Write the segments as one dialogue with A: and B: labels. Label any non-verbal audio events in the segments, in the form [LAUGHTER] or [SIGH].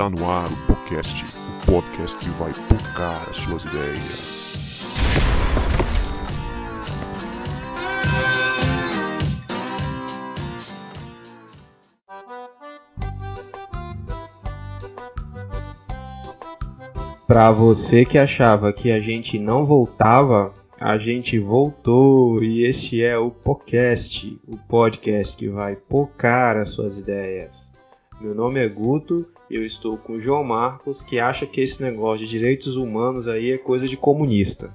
A: Está no ar o podcast, o podcast que vai tocar as suas ideias.
B: Para você que achava que a gente não voltava, a gente voltou e este é o podcast, o podcast que vai pocar as suas ideias. Meu nome é Guto eu estou com o João Marcos, que acha que esse negócio de direitos humanos aí é coisa de comunista.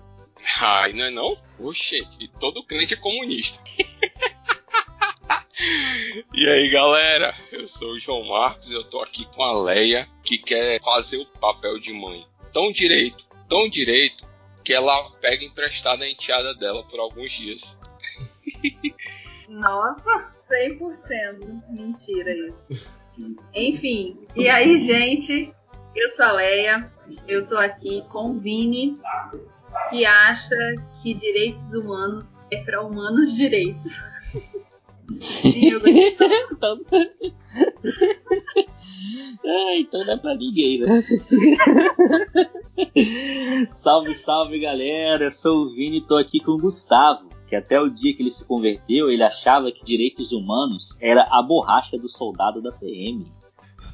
C: Ai, não é não? Oxente, todo crente é comunista. [LAUGHS] e aí, galera? Eu sou o João Marcos e eu tô aqui com a Leia, que quer fazer o papel de mãe tão direito, tão direito, que ela pega emprestada a enteada dela por alguns dias. [LAUGHS]
D: Nossa, 100% mentira isso. Enfim, e aí, gente? Eu sou a Leia, eu tô aqui com o Vini, que acha que direitos humanos é para humanos direitos.
E: então... ah, então não é pra ninguém, né? salve, salve galera, eu sou o Vini tô aqui com o Gustavo. Que até o dia que ele se converteu, ele achava que direitos humanos era a borracha do soldado da PM.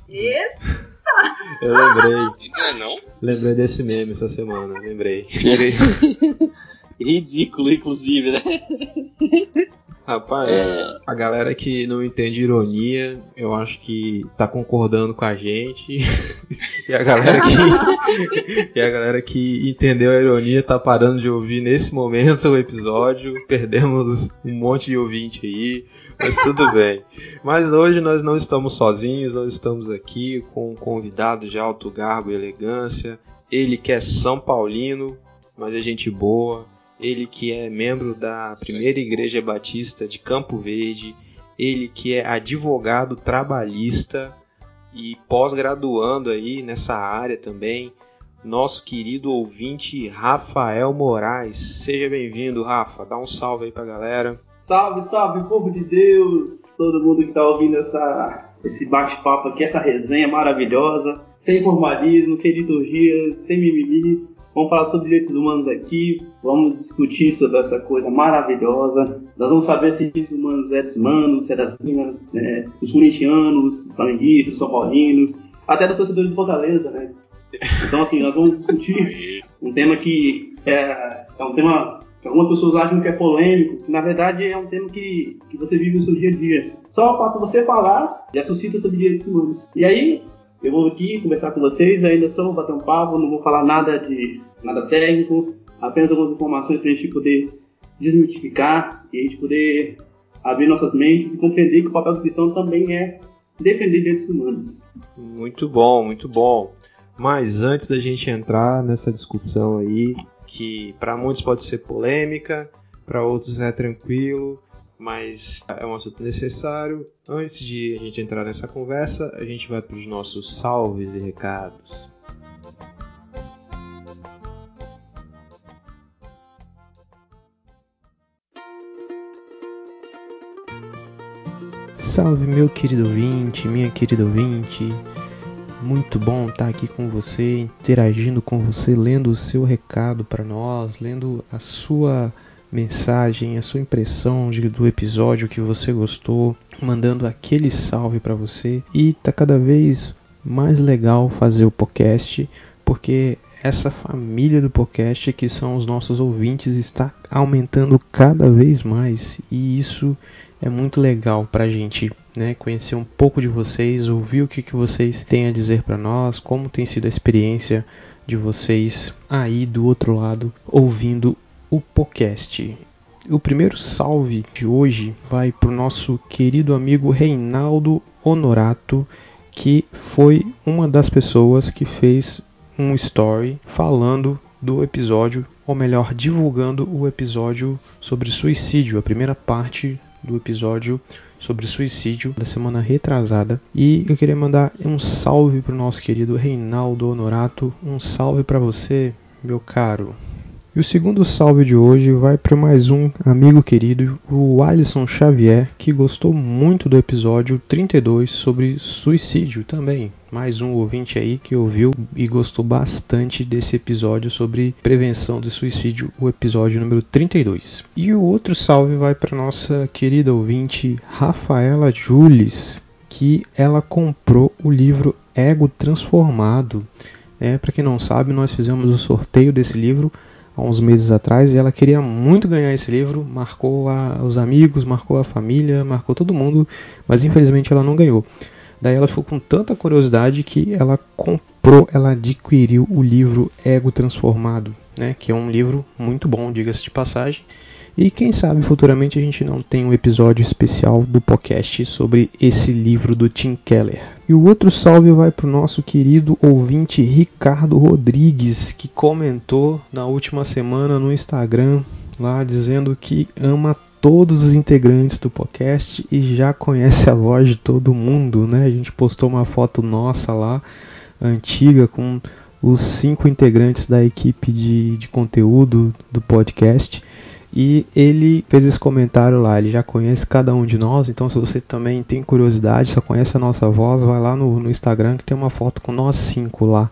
D: Isso! [LAUGHS]
B: Eu lembrei.
C: Não é não?
B: Lembrei desse meme essa semana, lembrei. [LAUGHS] [LAUGHS]
E: Ridículo, inclusive, né? [LAUGHS]
B: Rapaz, é... a galera que não entende ironia, eu acho que tá concordando com a gente. [LAUGHS] e a galera que [LAUGHS] e a galera que entendeu a ironia tá parando de ouvir nesse momento o episódio. Perdemos um monte de ouvinte aí, mas tudo bem. Mas hoje nós não estamos sozinhos, nós estamos aqui com um convidado de alto garbo e elegância. Ele que é São Paulino, mas é gente boa ele que é membro da Primeira Igreja Batista de Campo Verde, ele que é advogado trabalhista e pós-graduando aí nessa área também, nosso querido ouvinte Rafael Moraes. Seja bem-vindo, Rafa. Dá um salve aí pra galera.
F: Salve, salve, povo de Deus! Todo mundo que tá ouvindo essa, esse bate-papo aqui, essa resenha maravilhosa, sem formalismo, sem liturgia, sem mimimi. Vamos falar sobre direitos humanos aqui, vamos discutir sobre essa coisa maravilhosa. Nós vamos saber se direitos humanos é dos humanos, se é das minas, né, dos corintianos, dos flamenguistas, dos são paulinos, até dos torcedores de Fortaleza, né? Então, assim, nós vamos discutir [LAUGHS] um tema que é, é um tema que algumas pessoas acham que é polêmico, que na verdade é um tema que, que você vive no seu dia a dia. Só de você falar já suscita sobre direitos humanos. E aí, eu vou aqui conversar com vocês, ainda só vou bater um papo, não vou falar nada de nada técnico, apenas algumas informações para a gente poder desmitificar e a gente poder abrir nossas mentes e compreender que o papel do cristão também é defender direitos humanos.
B: Muito bom, muito bom. Mas antes da gente entrar nessa discussão aí, que para muitos pode ser polêmica, para outros é tranquilo, mas é um assunto necessário. Antes de a gente entrar nessa conversa, a gente vai para os nossos salves e recados. Salve meu querido ouvinte, minha querida ouvinte. Muito bom estar aqui com você, interagindo com você, lendo o seu recado para nós, lendo a sua mensagem, a sua impressão de, do episódio que você gostou, mandando aquele salve para você. E tá cada vez mais legal fazer o podcast, porque essa família do podcast, que são os nossos ouvintes, está aumentando cada vez mais e isso é muito legal para a gente né, conhecer um pouco de vocês, ouvir o que, que vocês têm a dizer para nós, como tem sido a experiência de vocês aí do outro lado ouvindo o podcast. O primeiro salve de hoje vai para o nosso querido amigo Reinaldo Honorato, que foi uma das pessoas que fez um story falando do episódio, ou melhor, divulgando o episódio sobre suicídio, a primeira parte do episódio sobre suicídio da semana retrasada. E eu queria mandar um salve para o nosso querido Reinaldo Honorato, um salve para você, meu caro. E o segundo salve de hoje vai para mais um amigo querido, o Alisson Xavier, que gostou muito do episódio 32 sobre suicídio também. Mais um ouvinte aí que ouviu e gostou bastante desse episódio sobre prevenção de suicídio, o episódio número 32. E o outro salve vai para nossa querida ouvinte Rafaela Jules, que ela comprou o livro Ego Transformado. É, para quem não sabe, nós fizemos o sorteio desse livro há uns meses atrás e ela queria muito ganhar esse livro, marcou a, os amigos, marcou a família, marcou todo mundo, mas infelizmente ela não ganhou. Daí ela ficou com tanta curiosidade que ela comprou, ela adquiriu o livro Ego Transformado, né, que é um livro muito bom, diga-se de passagem. E quem sabe futuramente a gente não tem um episódio especial do podcast sobre esse livro do Tim Keller. E o outro salve vai para o nosso querido ouvinte Ricardo Rodrigues, que comentou na última semana no Instagram lá dizendo que ama todos os integrantes do podcast e já conhece a voz de todo mundo, né? A gente postou uma foto nossa lá, antiga, com os cinco integrantes da equipe de, de conteúdo do podcast. E ele fez esse comentário lá, ele já conhece cada um de nós, então se você também tem curiosidade, só conhece a nossa voz, vai lá no, no Instagram que tem uma foto com nós cinco lá.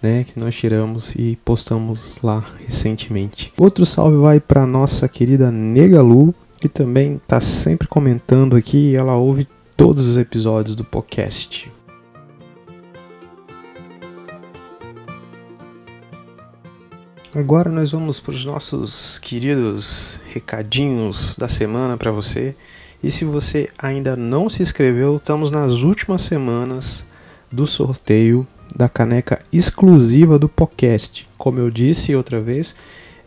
B: Né, que nós tiramos e postamos lá recentemente. Outro salve vai para nossa querida Negalu, que também está sempre comentando aqui, ela ouve todos os episódios do podcast. Agora nós vamos para os nossos queridos recadinhos da semana para você. E se você ainda não se inscreveu, estamos nas últimas semanas do sorteio da caneca exclusiva do podcast. Como eu disse outra vez,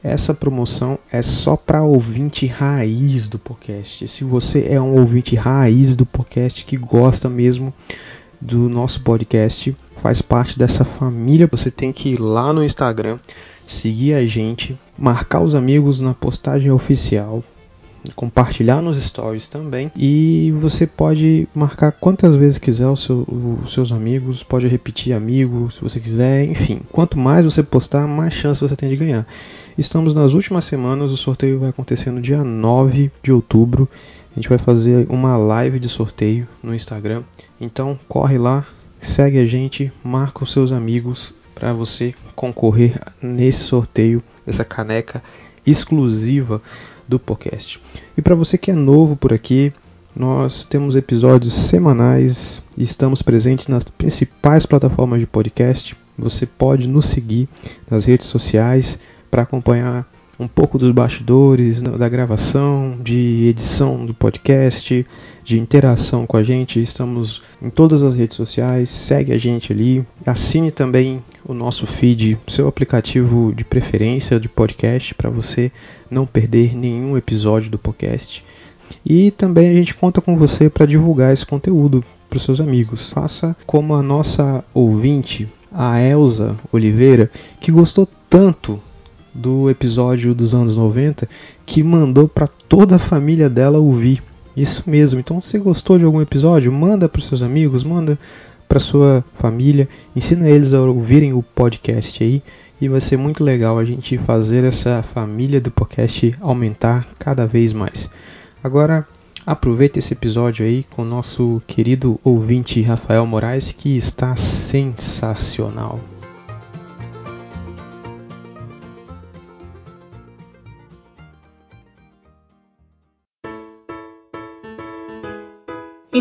B: essa promoção é só para ouvinte raiz do podcast. Se você é um ouvinte raiz do podcast que gosta mesmo do nosso podcast, faz parte dessa família, você tem que ir lá no Instagram seguir a gente, marcar os amigos na postagem oficial, compartilhar nos stories também. E você pode marcar quantas vezes quiser os, seu, seus amigos, pode repetir amigos se você quiser, enfim. Quanto mais você postar, mais chance você tem de ganhar. Estamos nas últimas semanas, o sorteio vai acontecer no dia 9 de outubro. A gente vai fazer uma live de sorteio no Instagram. Então corre lá, segue a gente, marca os seus amigos para você concorrer nesse sorteio dessa caneca exclusiva do podcast. E para você que é novo por aqui, nós temos episódios semanais e estamos presentes nas principais plataformas de podcast. Você pode nos seguir nas redes sociais para acompanhar um pouco dos bastidores da gravação, de edição do podcast, de interação com a gente. Estamos em todas as redes sociais, segue a gente ali, assine também o nosso feed, seu aplicativo de preferência de podcast para você não perder nenhum episódio do podcast. E também a gente conta com você para divulgar esse conteúdo para os seus amigos. Faça como a nossa ouvinte, a Elza Oliveira, que gostou tanto do episódio dos anos 90 que mandou para toda a família dela ouvir. Isso mesmo. Então, se gostou de algum episódio, manda para seus amigos, manda para sua família, ensina eles a ouvirem o podcast aí e vai ser muito legal a gente fazer essa família do podcast aumentar cada vez mais. Agora, aproveita esse episódio aí com o nosso querido ouvinte Rafael Moraes que está sensacional.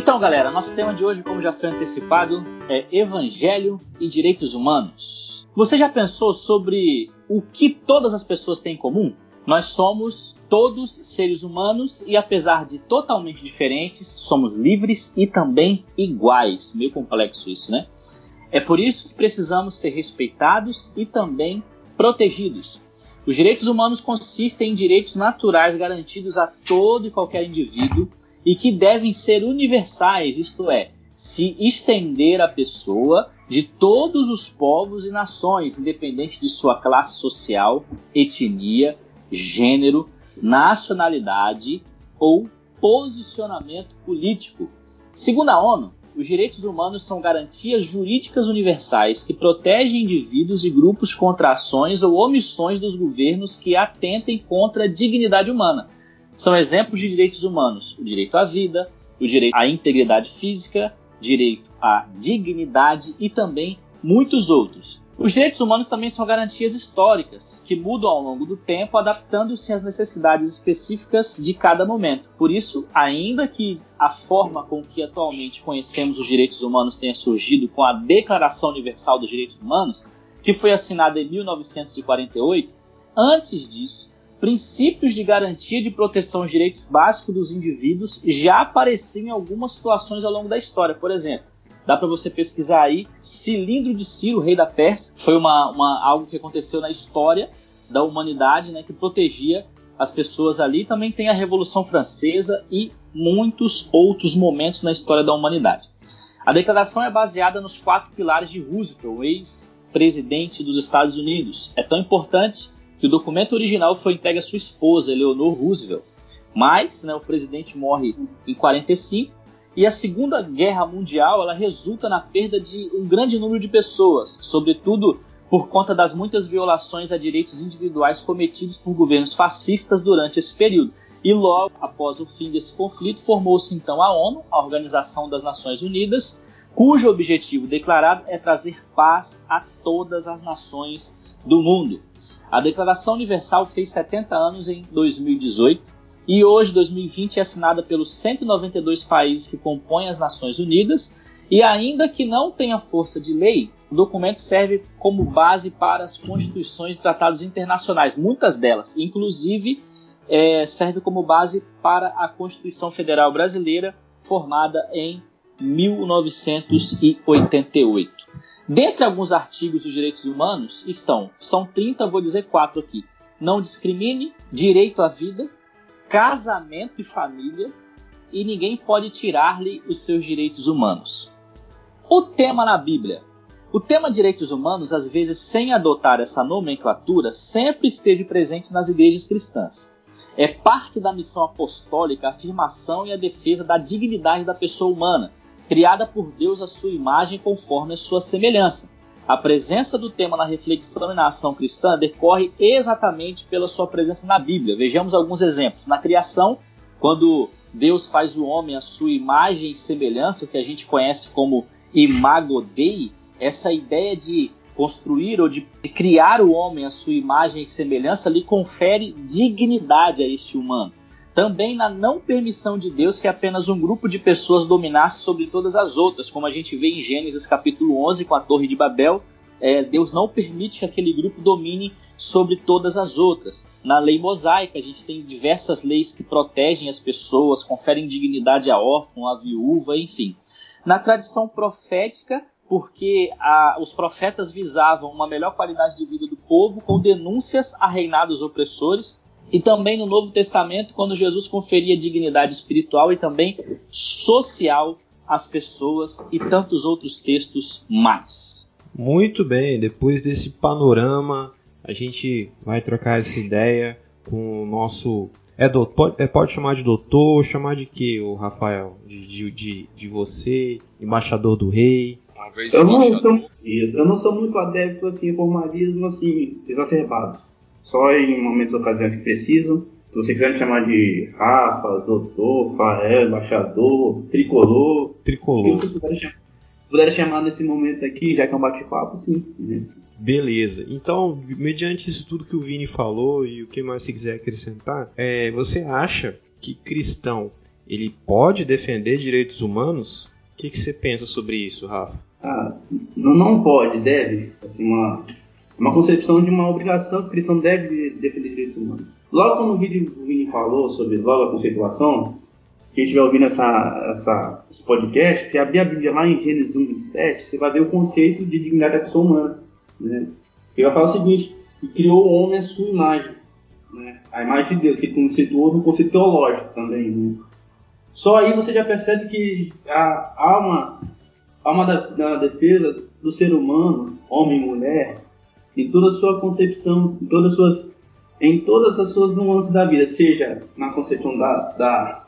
E: Então, galera, nosso tema de hoje, como já foi antecipado, é Evangelho e Direitos Humanos. Você já pensou sobre o que todas as pessoas têm em comum? Nós somos todos seres humanos e, apesar de totalmente diferentes, somos livres e também iguais. Meio complexo isso, né? É por isso que precisamos ser respeitados e também protegidos. Os direitos humanos consistem em direitos naturais garantidos a todo e qualquer indivíduo e que devem ser universais, isto é, se estender à pessoa de todos os povos e nações, independente de sua classe social, etnia, gênero, nacionalidade ou posicionamento político. Segundo a ONU, os direitos humanos são garantias jurídicas universais que protegem indivíduos e grupos contra ações ou omissões dos governos que atentem contra a dignidade humana. São exemplos de direitos humanos: o direito à vida, o direito à integridade física, direito à dignidade e também muitos outros. Os direitos humanos também são garantias históricas, que mudam ao longo do tempo, adaptando-se às necessidades específicas de cada momento. Por isso, ainda que a forma com que atualmente conhecemos os direitos humanos tenha surgido com a Declaração Universal dos Direitos Humanos, que foi assinada em 1948, antes disso, princípios de garantia de proteção aos direitos básicos dos indivíduos já apareciam em algumas situações ao longo da história. Por exemplo, Dá para você pesquisar aí. Cilindro de Ciro, rei da Pérsia, foi uma, uma, algo que aconteceu na história da humanidade, né, que protegia as pessoas ali. Também tem a Revolução Francesa e muitos outros momentos na história da humanidade. A declaração é baseada nos quatro pilares de Roosevelt, ex-presidente dos Estados Unidos. É tão importante que o documento original foi entregue à sua esposa, Eleanor Roosevelt. Mas né, o presidente morre em 45 e a Segunda Guerra Mundial ela resulta na perda de um grande número de pessoas, sobretudo por conta das muitas violações a direitos individuais cometidos por governos fascistas durante esse período. E logo após o fim desse conflito, formou-se então a ONU, a Organização das Nações Unidas, cujo objetivo declarado é trazer paz a todas as nações do mundo. A Declaração Universal fez 70 anos em 2018 e hoje, 2020, é assinada pelos 192 países que compõem as Nações Unidas. E ainda que não tenha força de lei, o documento serve como base para as constituições e tratados internacionais, muitas delas, inclusive é, serve como base para a Constituição Federal Brasileira, formada em 1988. Dentre alguns artigos dos direitos humanos estão, são 30, vou dizer quatro aqui. Não discrimine, direito à vida, casamento e família, e ninguém pode tirar-lhe os seus direitos humanos. O tema na Bíblia. O tema direitos humanos, às vezes sem adotar essa nomenclatura, sempre esteve presente nas igrejas cristãs. É parte da missão apostólica a afirmação e a defesa da dignidade da pessoa humana, criada por Deus à sua imagem conforme a sua semelhança. A presença do tema na reflexão e na ação cristã decorre exatamente pela sua presença na Bíblia. Vejamos alguns exemplos. Na criação, quando Deus faz o homem à sua imagem e semelhança, o que a gente conhece como imago Dei, essa ideia de construir ou de criar o homem à sua imagem e semelhança lhe confere dignidade a este humano. Também na não permissão de Deus que apenas um grupo de pessoas dominasse sobre todas as outras, como a gente vê em Gênesis capítulo 11 com a Torre de Babel. É, Deus não permite que aquele grupo domine sobre todas as outras. Na lei mosaica, a gente tem diversas leis que protegem as pessoas, conferem dignidade a órfão, a viúva, enfim. Na tradição profética, porque a, os profetas visavam uma melhor qualidade de vida do povo com denúncias a reinados opressores, e também no Novo Testamento, quando Jesus conferia dignidade espiritual e também social às pessoas e tantos outros textos mais.
B: Muito bem, depois desse panorama, a gente vai trocar essa ideia com o nosso. É, doutor, pode, é, pode chamar de doutor, chamar de que, o Rafael? De, de, de, de você, embaixador do rei.
F: Eu não, sou, eu não sou muito adepto assim, formalismo assim, exacerbados só em momentos e ocasiões que precisam. Se você quiser me chamar de Rafa, Doutor, Fael, Embaixador, Tricolor.
B: Tricolor.
F: Se você puder chamar, puder chamar nesse momento aqui, já que é um bate-papo, sim. Né?
B: Beleza. Então, mediante isso tudo que o Vini falou e o que mais você quiser acrescentar, é, você acha que cristão ele pode defender direitos humanos? O que, que você pensa sobre isso, Rafa?
F: Ah, não, não pode, deve. Assim, uma, uma concepção de uma obrigação que o cristão deve defender direitos humanos. Logo como o Vini falou sobre logo a conceituação, quem estiver ouvindo essa, essa, esse podcast, se abrir a Bíblia lá em Gênesis 1, 27, você vai ver o conceito de dignidade da pessoa humana. Né? Ele vai falar o seguinte, que criou o homem à sua imagem. Né? A imagem de Deus, que conceituou no conceito teológico também. Né? Só aí você já percebe que há uma, há uma da, da defesa do ser humano, homem e mulher, em toda a sua concepção, em todas as suas, em todas as suas nuances da vida, seja na concepção da, da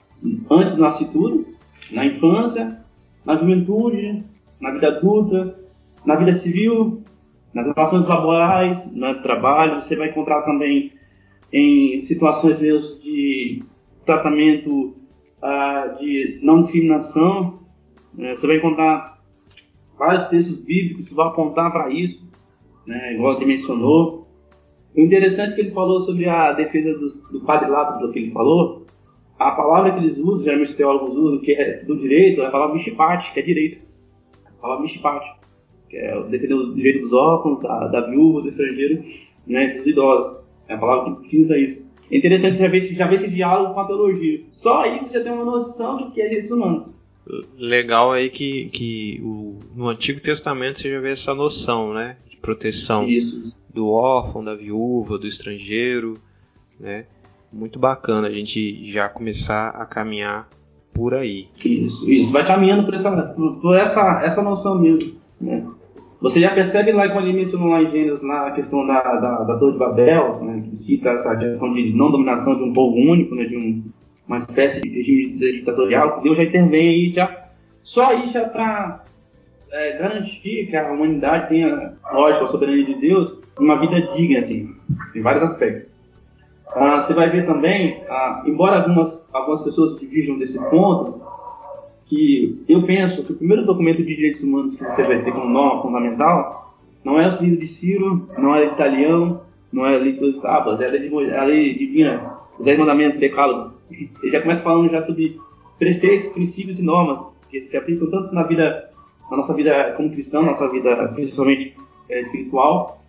F: antes do nascituro, na infância, na juventude, na vida adulta, na vida civil, nas relações laborais, no trabalho. Você vai encontrar também em situações mesmo de tratamento uh, de não discriminação. Uh, você vai encontrar vários textos bíblicos que vão apontar para isso, né, igual ele mencionou. O interessante é que ele falou sobre a defesa do, do quadrilátero, que ele falou, a palavra que eles usam, geralmente os teólogos usam, que é do direito, é a palavra mishpat, que é direito. A palavra mishpat, que é defender o direito dos órfãos, da, da viúva, do estrangeiro, né, dos idosos. É a palavra que utiliza isso. É interessante já ver, já ver esse diálogo com a teologia. Só você já tem uma noção do que é direitos humanos.
B: Legal aí que, que o, no Antigo Testamento você já vê essa noção, né? De proteção
F: isso.
B: do órfão, da viúva, do estrangeiro, né? Muito bacana a gente já começar a caminhar por aí.
F: Isso, isso. Vai caminhando por essa, por essa, essa noção mesmo, né? Você já percebe lá quando ele mencionou lá em Gênesis, na questão da, da, da Torre de Babel, né, que cita essa questão de não dominação de um povo único, né, de um, uma espécie de regime ditatorial, que Deus já intervém aí, já, só aí já para é, garantir que a humanidade tenha, lógico, a soberania de Deus, uma vida digna, assim, em vários aspectos. Ah, você vai ver também, ah, embora algumas, algumas pessoas dividam desse ponto, que eu penso que o primeiro documento de direitos humanos que você vai ter como norma fundamental não é o livro de Ciro, não é italiano, não é a lei dos tábuas, é a lei, é a lei divina, os dez mandamentos, decálogo. Ele já começa falando já sobre preceitos, princípios e normas que se aplicam tanto na vida, na nossa vida como cristão, nossa vida principalmente é, espiritual,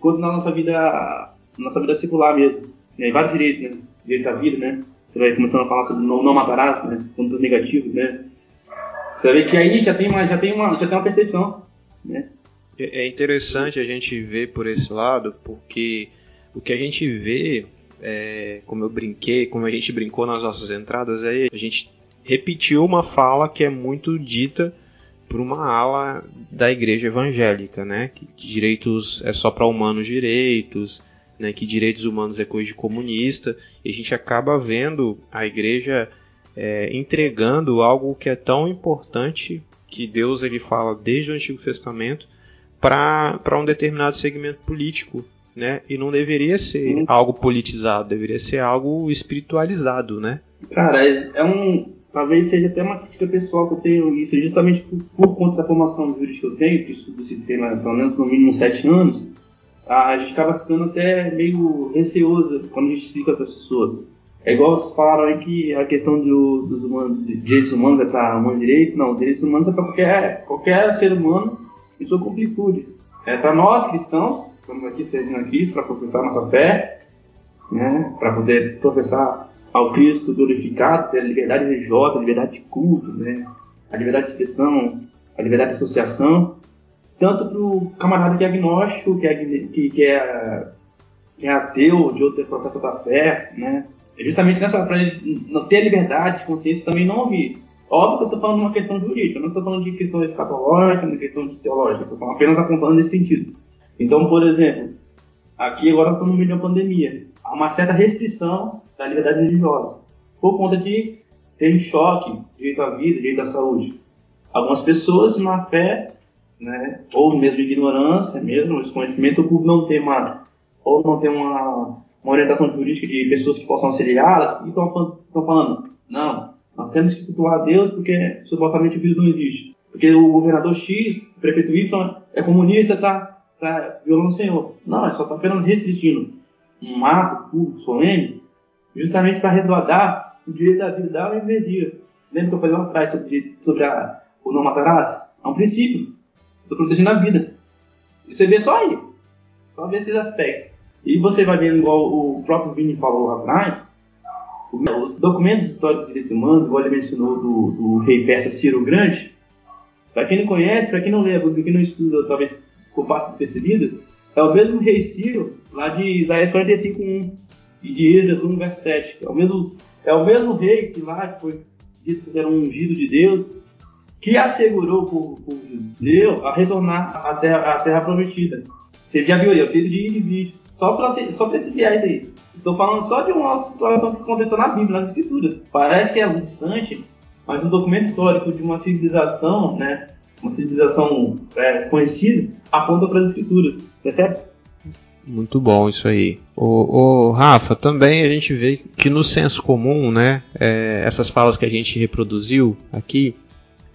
F: quanto na nossa vida, nossa vida secular mesmo. Né? Vários direitos, né? Direito à vida, né? Você vai começando a falar sobre não, não matarás, né? Pontos negativos, né? Você vê que aí já tem uma, já tem uma, já tem uma percepção, né?
B: É, é interessante a gente ver por esse lado, porque o que a gente vê, é, como eu brinquei, como a gente brincou nas nossas entradas, aí a gente repetiu uma fala que é muito dita por uma ala da igreja evangélica, né? Que direitos é só para humanos direitos, né? Que direitos humanos é coisa de comunista. E a gente acaba vendo a igreja é, entregando algo que é tão importante que Deus ele fala desde o Antigo Testamento para um determinado segmento político, né? E não deveria ser Sim. algo politizado, deveria ser algo espiritualizado, né?
F: Cara, é, é um talvez seja até uma crítica pessoal que eu tenho isso, justamente por, por conta da formação jurídica que eu tenho, que estudo esse tema pelo menos no mínimo sete anos, a gente acaba ficando até meio receoso quando a gente explica para as pessoas. É igual vocês falaram aí que a questão do, dos humanos, de direitos humanos é para humano direito. Não, direitos humanos é para qualquer, qualquer ser humano em sua completude. É para nós cristãos, estamos aqui servindo a Cristo para professar nossa fé, né, para poder professar ao Cristo glorificado, ter a liberdade religiosa, a liberdade de culto, né, a liberdade de expressão, a liberdade de associação, tanto para o camarada que é agnóstico, que é, que, que é, que é ateu, de outra professor da fé, né, é justamente nessa para ele ter a liberdade de consciência também não ouvir. Óbvio que eu estou falando de uma questão jurídica, eu não estou falando de questão escatológica, de questão teológica, estou apenas apontando nesse sentido. Então, por exemplo, aqui agora estamos no meio de uma pandemia, há uma certa restrição da liberdade religiosa, por conta de ter choque direito à vida, direito à saúde. Algumas pessoas, na fé, né, ou mesmo ignorância, mesmo desconhecimento, por não ter uma, ou não ter uma uma orientação jurídica de pessoas que possam auxiliá-las, e estão falando, não, nós temos que cultuar Deus porque supostamente o vírus não existe. Porque o governador X, o prefeito Y é comunista, está tá violando o Senhor. Não, é só está apenas restringindo um ato público, solene, justamente para resguardar o direito da vida da heresia. Lembra que eu falei lá atrás sobre, sobre a, o não matarás? É um princípio. Estou protegendo a vida. E você vê só aí. Só ver esses aspectos. E você vai vendo, igual o próprio Vini falou lá atrás, os documentos históricos de direitos humanos, igual ele mencionou do, do rei persa Ciro Grande, para quem não conhece, para quem não lembra, para quem não estuda, talvez por passo despercebido, é o mesmo rei Ciro, lá de Isaías 45.1 e de Esdras 1, verso 7. É o mesmo, é o mesmo rei que lá foi dito que era um ungido de Deus, que assegurou o povo judeu a retornar à terra, à terra prometida. Você já viu aí, é o filho de indivíduo. Só para só pra esse viés aí. Estou falando só de uma situação que aconteceu na Bíblia, nas Escrituras. Parece que é distante, mas um documento histórico de uma civilização, né, uma civilização é, conhecida, aponta para as escrituras, percebe?
B: Muito bom isso aí. O, o, Rafa, também a gente vê que no senso comum, né, é, essas falas que a gente reproduziu aqui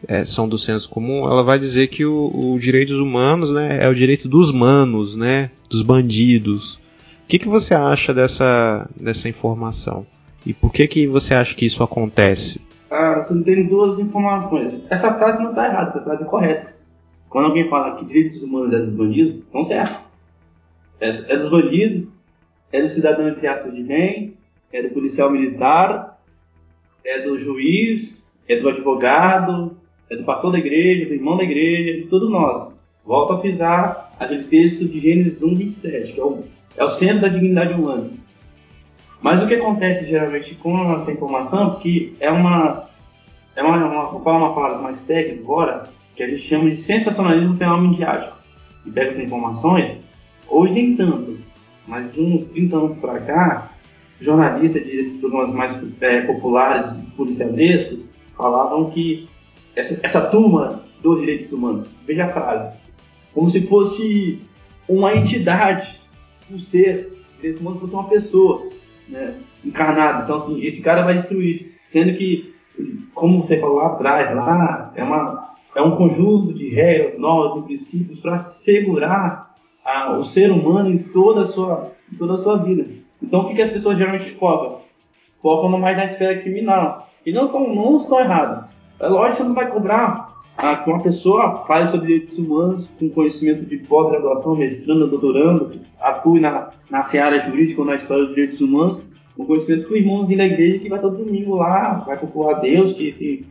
B: é, são do senso comum, ela vai dizer que o, o direitos humanos, né, é o direito dos manos, né, dos bandidos. O que, que você acha dessa, dessa informação? E por que, que você acha que isso acontece?
F: Ah, você tem duas informações. Essa frase não está errada, essa frase é correta. Quando alguém fala que direitos humanos é dos bandidos, estão certo. É, é dos bandidos, é do cidadão entre aspas de bem, é do policial militar, é do juiz, é do advogado, é do pastor da igreja, do irmão da igreja, de todos nós. Volto a pisar aquele texto de Gênesis 1, 27, que é o, é o centro da dignidade humana. Mas o que acontece geralmente com essa informação, que é uma, é uma, uma, vou falar uma palavra mais técnica agora, que a gente chama de sensacionalismo penal midiático. E pega essas informações, hoje nem tanto, mas de uns 30 anos para cá, jornalistas desses programas mais é, populares, policialescos, falavam que essa, essa turma dos direitos humanos, veja a frase, como se fosse uma entidade, um ser, direitos humanos fosse uma pessoa, né, encarnada. Então, assim, esse cara vai destruir, sendo que, como você falou lá atrás, lá é, uma, é um conjunto de regras, normas e princípios para segurar a, o ser humano em toda a sua, em toda a sua vida. Então, o que, que as pessoas geralmente focam? Focam mais na esfera criminal. E não, não estão errados. É lógico que você não vai cobrar ah, que uma pessoa fale sobre direitos humanos com conhecimento de pós-graduação, mestrando, doutorando, atue na, na seara jurídica ou na história dos direitos humanos, com conhecimento que o irmãozinho da igreja que vai todo domingo lá, vai a Deus, que,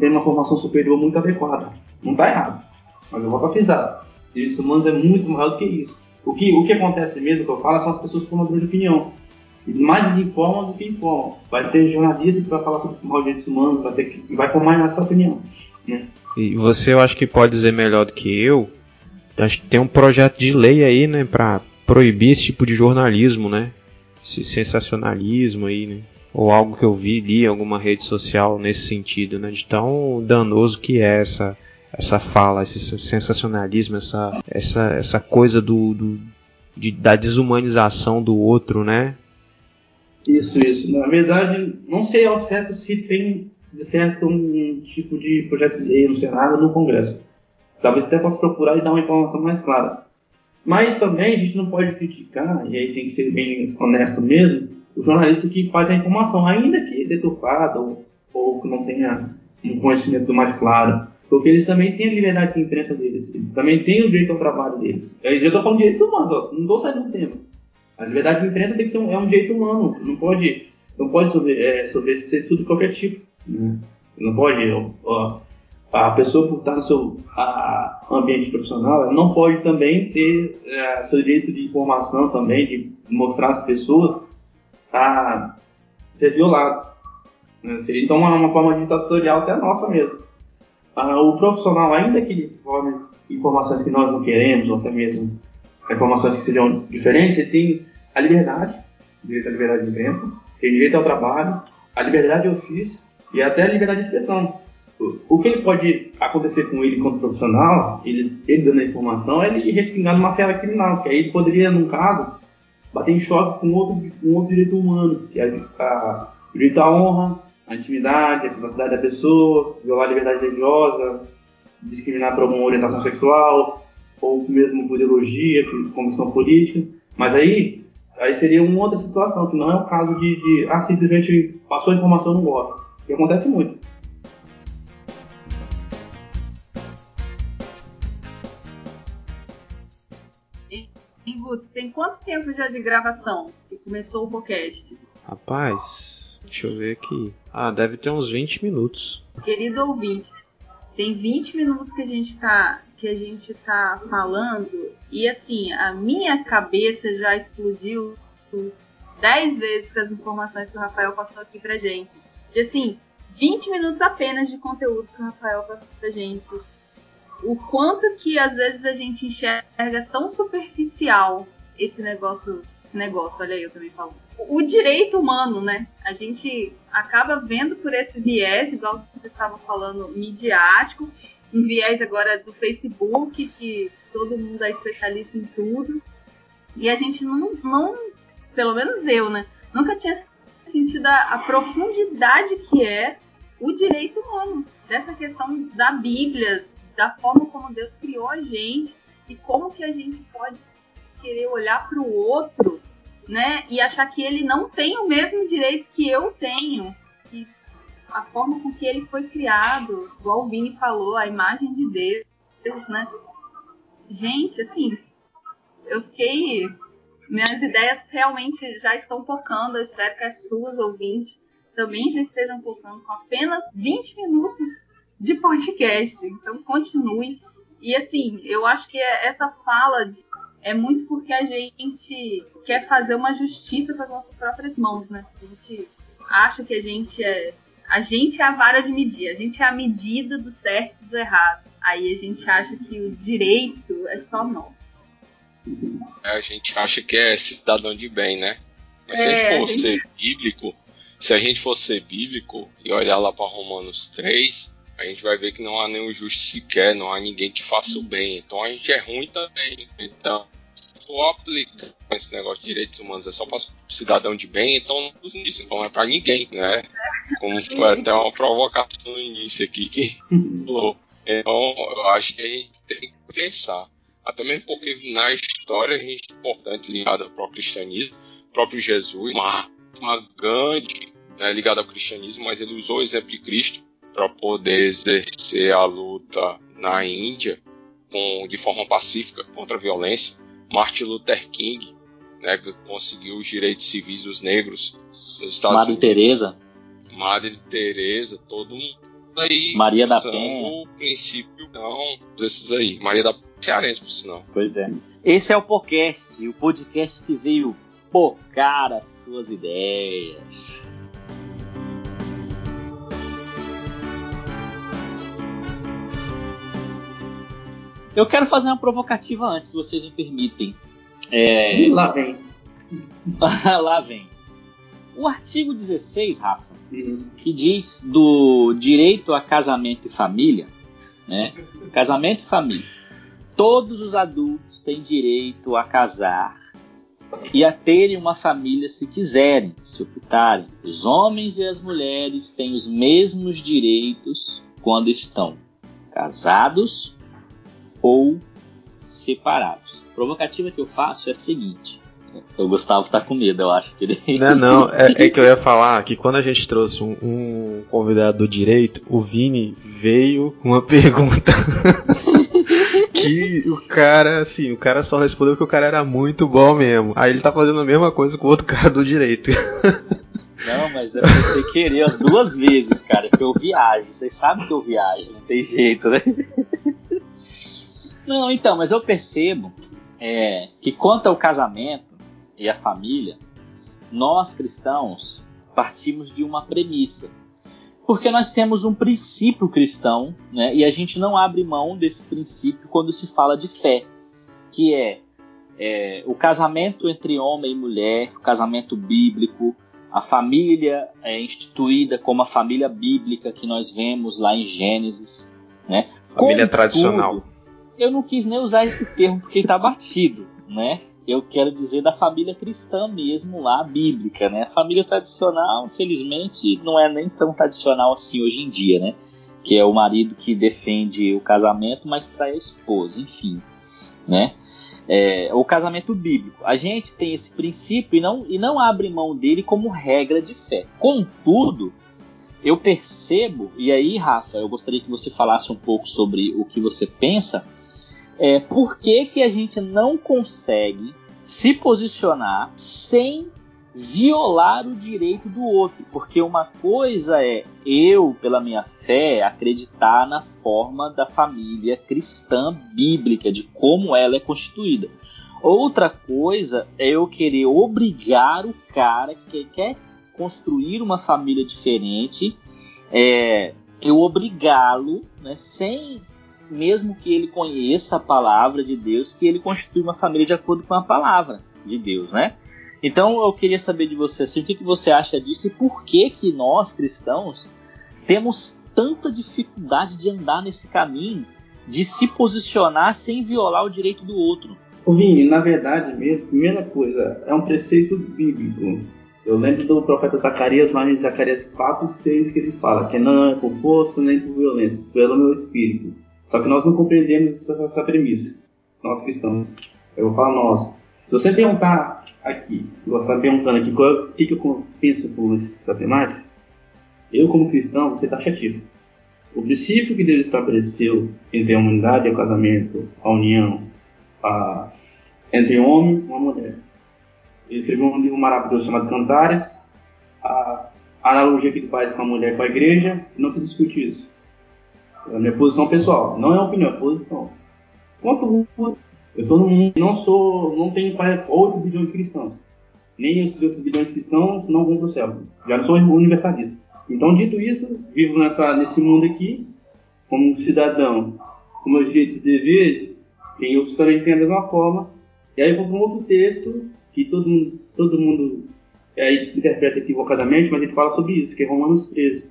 F: tem uma formação superior muito adequada. Não está errado. Mas eu vou para frisar. Direitos humanos é muito maior do que isso. O que, o que acontece mesmo, que eu falo, são as pessoas formadoras de opinião mais desinformam do que informam. Vai ter jornalista que vai falar sobre os direitos humanos, vai ter que vai formar essa opinião. Né?
B: E você, eu acho que pode dizer melhor do que eu. Acho que tem um projeto de lei aí, né, para proibir esse tipo de jornalismo, né? Esse sensacionalismo aí, né? Ou algo que eu vi li em alguma rede social nesse sentido, né? De tão danoso que é essa essa fala, esse sensacionalismo, essa essa essa coisa do, do de, da desumanização do outro, né?
F: Isso, isso. Na verdade, não sei ao certo se tem certo um tipo de projeto de lei no Senado ou no Congresso. Talvez até possa procurar e dar uma informação mais clara. Mas também a gente não pode criticar, e aí tem que ser bem honesto mesmo, o jornalista que faz a informação, ainda que deturpada ou, ou que não tenha um conhecimento mais claro. Porque eles também têm a liberdade de imprensa deles, eles também têm o direito ao trabalho deles. Eu estou falando de direitos não estou saindo do tema. A liberdade de imprensa tem que ser um, é um direito humano, não pode, não pode sobre, é, sobre de qualquer tipo. Né? Não pode, ó, a pessoa por estar no seu a, ambiente profissional, ela não pode também ter é, seu direito de informação também, de mostrar às pessoas a ser violado. Né? Seria então uma, uma forma ditatorial até nossa mesmo. Ah, o profissional, ainda que ele forme informações que nós não queremos, ou até mesmo informações que sejam diferentes, ele tem a liberdade, direito à liberdade de imprensa, tem direito ao trabalho, a liberdade de ofício e até a liberdade de expressão. O que ele pode acontecer com ele enquanto profissional, ele, ele dando a informação, é ele respingar numa cela criminal, que aí ele poderia, num caso, bater em choque com outro, com outro direito humano, que é a, o direito à honra, a intimidade, a privacidade da pessoa, violar a liberdade religiosa, discriminar por alguma orientação sexual, ou mesmo por ideologia, por convicção política. Mas aí Aí seria uma outra situação, que não é o caso de, de ah, simplesmente passou a informação não gosta. Que acontece muito.
D: Guto, tem quanto tempo já de gravação que começou o podcast?
B: Rapaz, deixa eu ver aqui. Ah, deve ter uns 20 minutos.
D: Querido ouvinte, tem 20 minutos que a gente tá que a gente tá falando e assim, a minha cabeça já explodiu 10 vezes com as informações que o Rafael passou aqui pra gente. E assim, 20 minutos apenas de conteúdo que o Rafael passou pra gente. O quanto que às vezes a gente enxerga tão superficial esse negócio negócio. Olha aí, eu também falo. O direito humano, né? A gente acaba vendo por esse viés, igual vocês estavam falando, midiático, um viés agora do Facebook, que todo mundo é especialista em tudo. E a gente não, não pelo menos eu, né? Nunca tinha sentido a, a profundidade que é o direito humano, dessa questão da Bíblia, da forma como Deus criou a gente e como que a gente pode querer olhar para o outro, né, e achar que ele não tem o mesmo direito que eu tenho, e a forma com que ele foi criado, igual o Vini falou, a imagem de Deus, né? Gente, assim, eu fiquei minhas ideias realmente já estão tocando, eu espero que as suas ouvintes também já estejam tocando com apenas 20 minutos de podcast. Então continue. E assim, eu acho que essa fala de, é muito porque a gente quer fazer uma justiça com as nossas próprias mãos, né? A gente acha que a gente é. A gente é a vara de medir, a gente é a medida do certo e do errado. Aí a gente acha que o direito é só nosso.
C: É, a gente acha que é cidadão de bem, né? Mas é, se a gente for ser bíblico, se a gente for ser bíblico e olhar lá para Romanos 3, a gente vai ver que não há nenhum justo sequer, não há ninguém que faça o bem. Então a gente é ruim também. Então, for aplicar esse negócio de direitos humanos é só para cidadão de bem, então não usa isso, então é para ninguém, né? Como foi até uma provocação no início aqui que falou. Então, eu acho que a gente tem que pensar. Até mesmo porque na história a gente importante ligada ao próprio cristianismo, próprio Jesus, uma uma Gandhi né, ligada ao cristianismo, mas ele usou o exemplo de Cristo para poder exercer a luta na Índia com, de forma pacífica contra a violência. Martin Luther King né, conseguiu os direitos civis dos negros nos Estados
E: Madre
C: Unidos.
E: Teresa.
C: Madre Teresa, todo mundo aí.
E: Maria da Penha.
C: O princípio, não, esses aí. Maria da Cearense, por sinal.
E: Pois é. Esse é o podcast, o podcast que veio focar as suas ideias. Eu quero fazer uma provocativa antes, se vocês me permitem.
F: É... Lá vem. [LAUGHS]
E: Lá vem. O artigo 16, Rafa, uhum. que diz do direito a casamento e família, né? Casamento e família. Todos os adultos têm direito a casar e a terem uma família se quiserem, se optarem. Os homens e as mulheres têm os mesmos direitos quando estão casados ou separados. A provocativa que eu faço é a seguinte. O Gustavo tá com medo, eu acho que ele.
B: Não, não, é, é que eu ia falar que quando a gente trouxe um, um convidado do direito, o Vini veio com uma [LAUGHS] pergunta que o cara, assim, o cara só respondeu que o cara era muito bom mesmo. Aí ele tá fazendo a mesma coisa com o outro cara do direito.
E: Não, mas é você querer as duas vezes, cara, que eu viajo. Vocês sabem que eu viajo, não tem jeito, né? Não, então, mas eu percebo é, que quanto ao casamento e a família, nós cristãos partimos de uma premissa porque nós temos um princípio cristão, né? E a gente não abre mão desse princípio quando se fala de fé, que é, é o casamento entre homem e mulher, o casamento bíblico, a família é instituída como a família bíblica que nós vemos lá em Gênesis, né?
B: Família Contudo, tradicional.
E: Eu não quis nem usar esse termo porque está batido, né? eu quero dizer da família cristã mesmo lá, bíblica, né? Família tradicional, infelizmente, não é nem tão tradicional assim hoje em dia, né? Que é o marido que defende o casamento, mas trai a esposa, enfim, né? É, o casamento bíblico. A gente tem esse princípio e não, e não abre mão dele como regra de fé. Contudo, eu percebo, e aí, Rafa, eu gostaria que você falasse um pouco sobre o que você pensa é, por que, que a gente não consegue se posicionar sem violar o direito do outro, porque uma coisa é eu, pela minha fé, acreditar na forma da família cristã bíblica, de como ela é constituída. Outra coisa é eu querer obrigar o cara que quer construir uma família diferente, é, eu obrigá-lo, né, sem mesmo que ele conheça a palavra de Deus, que ele constitui uma família de acordo com a palavra de Deus, né? Então eu queria saber de você assim, o que, que você acha disso e por que que nós cristãos temos tanta dificuldade de andar nesse caminho, de se posicionar sem violar o direito do outro.
F: Vini, na verdade mesmo, primeira coisa, é um preceito bíblico. Eu lembro do profeta Zacarias, lá em Zacarias 4, 6, que ele fala que não é por força nem por violência, pelo meu espírito. Só que nós não compreendemos essa, essa premissa, nós cristãos. Eu vou falar nós. Se você perguntar aqui, você está perguntando aqui o que, que eu penso com essa temática, eu como cristão, você está taxativo. O princípio que Deus estabeleceu entre a humanidade e o casamento, a união, a, entre homem e uma mulher. Ele escreveu um livro maravilhoso chamado Cantares, a, a analogia que ele faz com a mulher com a igreja, não se discute isso. É a minha posição pessoal, não é opinião, é posição. Quanto eu tô no, não sou, não tenho 8 bilhões cristãos. Nem esses outros bilhões cristãos não vão para o céu. Já não sou universalista. Então, dito isso, vivo nessa, nesse mundo aqui, como um cidadão, com meus direitos e deveres, e outros também têm a mesma forma. E aí vou para um outro texto que todo mundo, todo mundo é, interpreta equivocadamente, mas ele fala sobre isso, que é Romanos 13.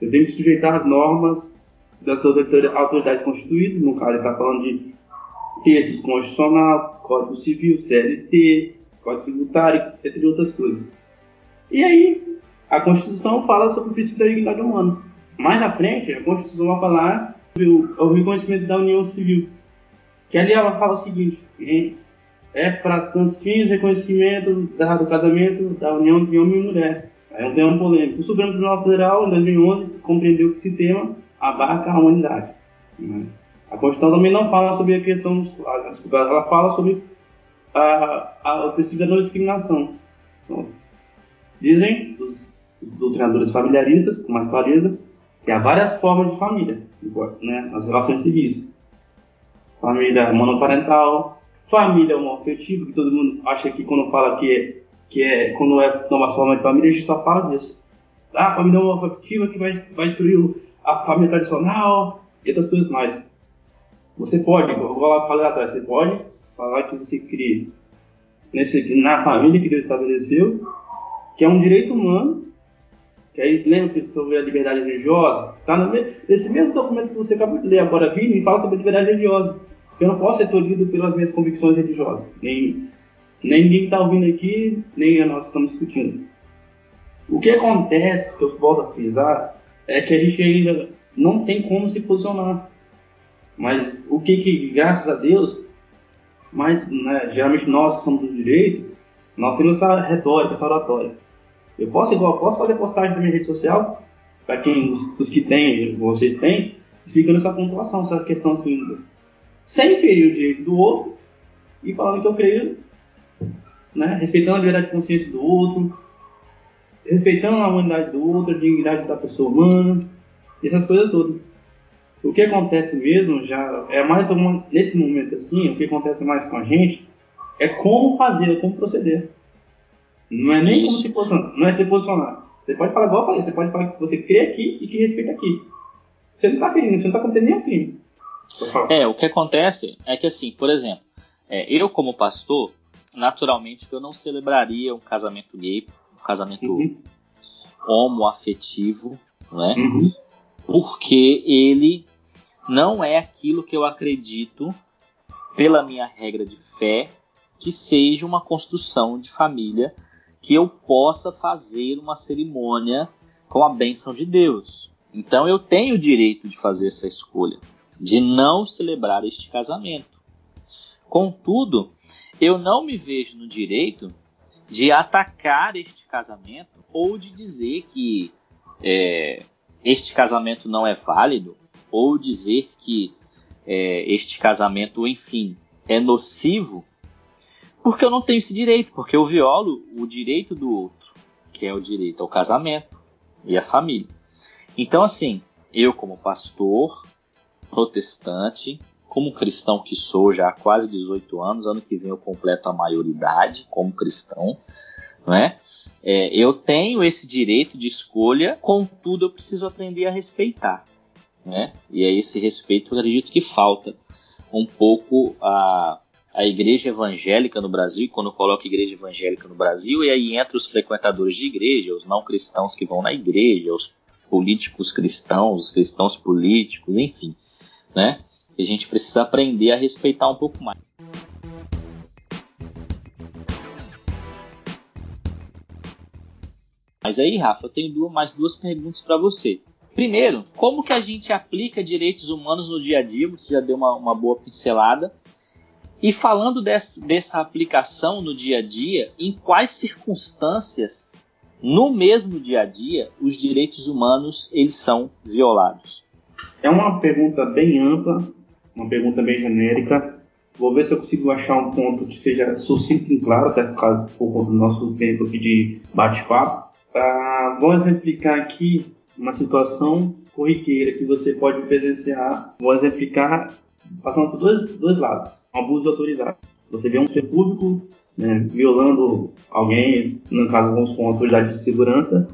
F: Eu tenho que sujeitar as normas das autoridades constituídas, no caso ele está falando de textos constitucional, Código Civil, CLT, Código Tributário, entre outras coisas. E aí, a Constituição fala sobre o princípio da dignidade humana. Mais à frente, a Constituição vai falar sobre o, reconhecimento da união civil. Que ali ela fala o seguinte: é para tantos fins reconhecimento do casamento da união de homem e mulher. É um tema polêmico. O Supremo Tribunal Federal, em 2011, compreendeu que esse tema abarca a humanidade. Né? A Constituição também não fala sobre a questão, ela fala sobre a, a, o princípio da não discriminação. Então, dizem os doutrinadores familiaristas, com mais clareza, que há várias formas de família, né, nas relações civis. Família monoparental, família homoafetiva, que todo mundo acha que quando fala que é, que é quando é novas formas de família, a gente só fala disso. Ah, família homoafetiva que vai, vai destruir a família tradicional e outras coisas mais. Você pode, eu vou lá falar atrás, você pode falar que você cria nesse, na família que Deus estabeleceu, que é um direito humano, que aí lembra sobre a liberdade religiosa, está nesse mesmo documento que você acabou de ler agora, Vini, fala sobre a liberdade religiosa. Eu não posso ser tolhido pelas minhas convicções religiosas, nem, nem ninguém está ouvindo aqui, nem nós estamos discutindo. O que acontece, que eu volto a frisar, é que a gente não tem como se posicionar. Mas o que, que graças a Deus, mas né, geralmente nós que somos do direito, nós temos essa retórica, essa oratória. Eu posso igual, posso fazer postagem na minha rede social, para quem os, os, que têm, vocês têm, explicando essa pontuação, essa questão assim, sem ferir o direito do outro e falando que eu creio, né, respeitando a liberdade de consciência do outro, respeitando a humanidade do outro, a dignidade da pessoa humana, essas coisas todas. O que acontece mesmo já é mais uma, nesse momento assim, o que acontece mais com a gente é como fazer, como proceder. Não é nem como se posicionar, não é se posicionar. Você pode falar igual eu falei, você pode falar que você crê aqui e que respeita aqui. Você não está querendo, você não está cometendo nenhum crime.
E: É, o que acontece é que assim, por exemplo, é, eu como pastor, naturalmente eu não celebraria um casamento gay, casamento uhum. homoafetivo, né? Uhum. Porque ele não é aquilo que eu acredito, pela minha regra de fé, que seja uma construção de família que eu possa fazer uma cerimônia com a bênção de Deus. Então eu tenho o direito de fazer essa escolha, de não celebrar este casamento. Contudo, eu não me vejo no direito de atacar este casamento ou de dizer que é, este casamento não é válido ou dizer que é, este casamento, enfim, é nocivo, porque eu não tenho esse direito, porque eu violo o direito do outro, que é o direito ao casamento e à família. Então, assim, eu, como pastor protestante, como cristão que sou já há quase 18 anos, ano que vem eu completo a maioridade como cristão, não é? é eu tenho esse direito de escolha, contudo, eu preciso aprender a respeitar. né? E a esse respeito eu acredito que falta um pouco a, a igreja evangélica no Brasil, quando eu coloco igreja evangélica no Brasil, e aí entra os frequentadores de igreja, os não cristãos que vão na igreja, os políticos cristãos, os cristãos políticos, enfim, né? E a gente precisa aprender a respeitar um pouco mais. Mas aí, Rafa, eu tenho duas, mais duas perguntas para você. Primeiro, como que a gente aplica direitos humanos no dia a dia? Você já deu uma, uma boa pincelada. E falando dessa, dessa aplicação no dia a dia, em quais circunstâncias, no mesmo dia a dia, os direitos humanos eles são violados?
F: É uma pergunta bem ampla, uma pergunta bem genérica. Vou ver se eu consigo achar um ponto que seja sucinto e claro, até por, causa, por conta do nosso tempo aqui de bate-papo. Ah, vou exemplificar aqui uma situação corriqueira que você pode presenciar. Vou exemplificar passando por dois, dois lados. Um abuso de autoridade. Você vê um ser público né, violando alguém, no caso, vamos com autoridade de segurança,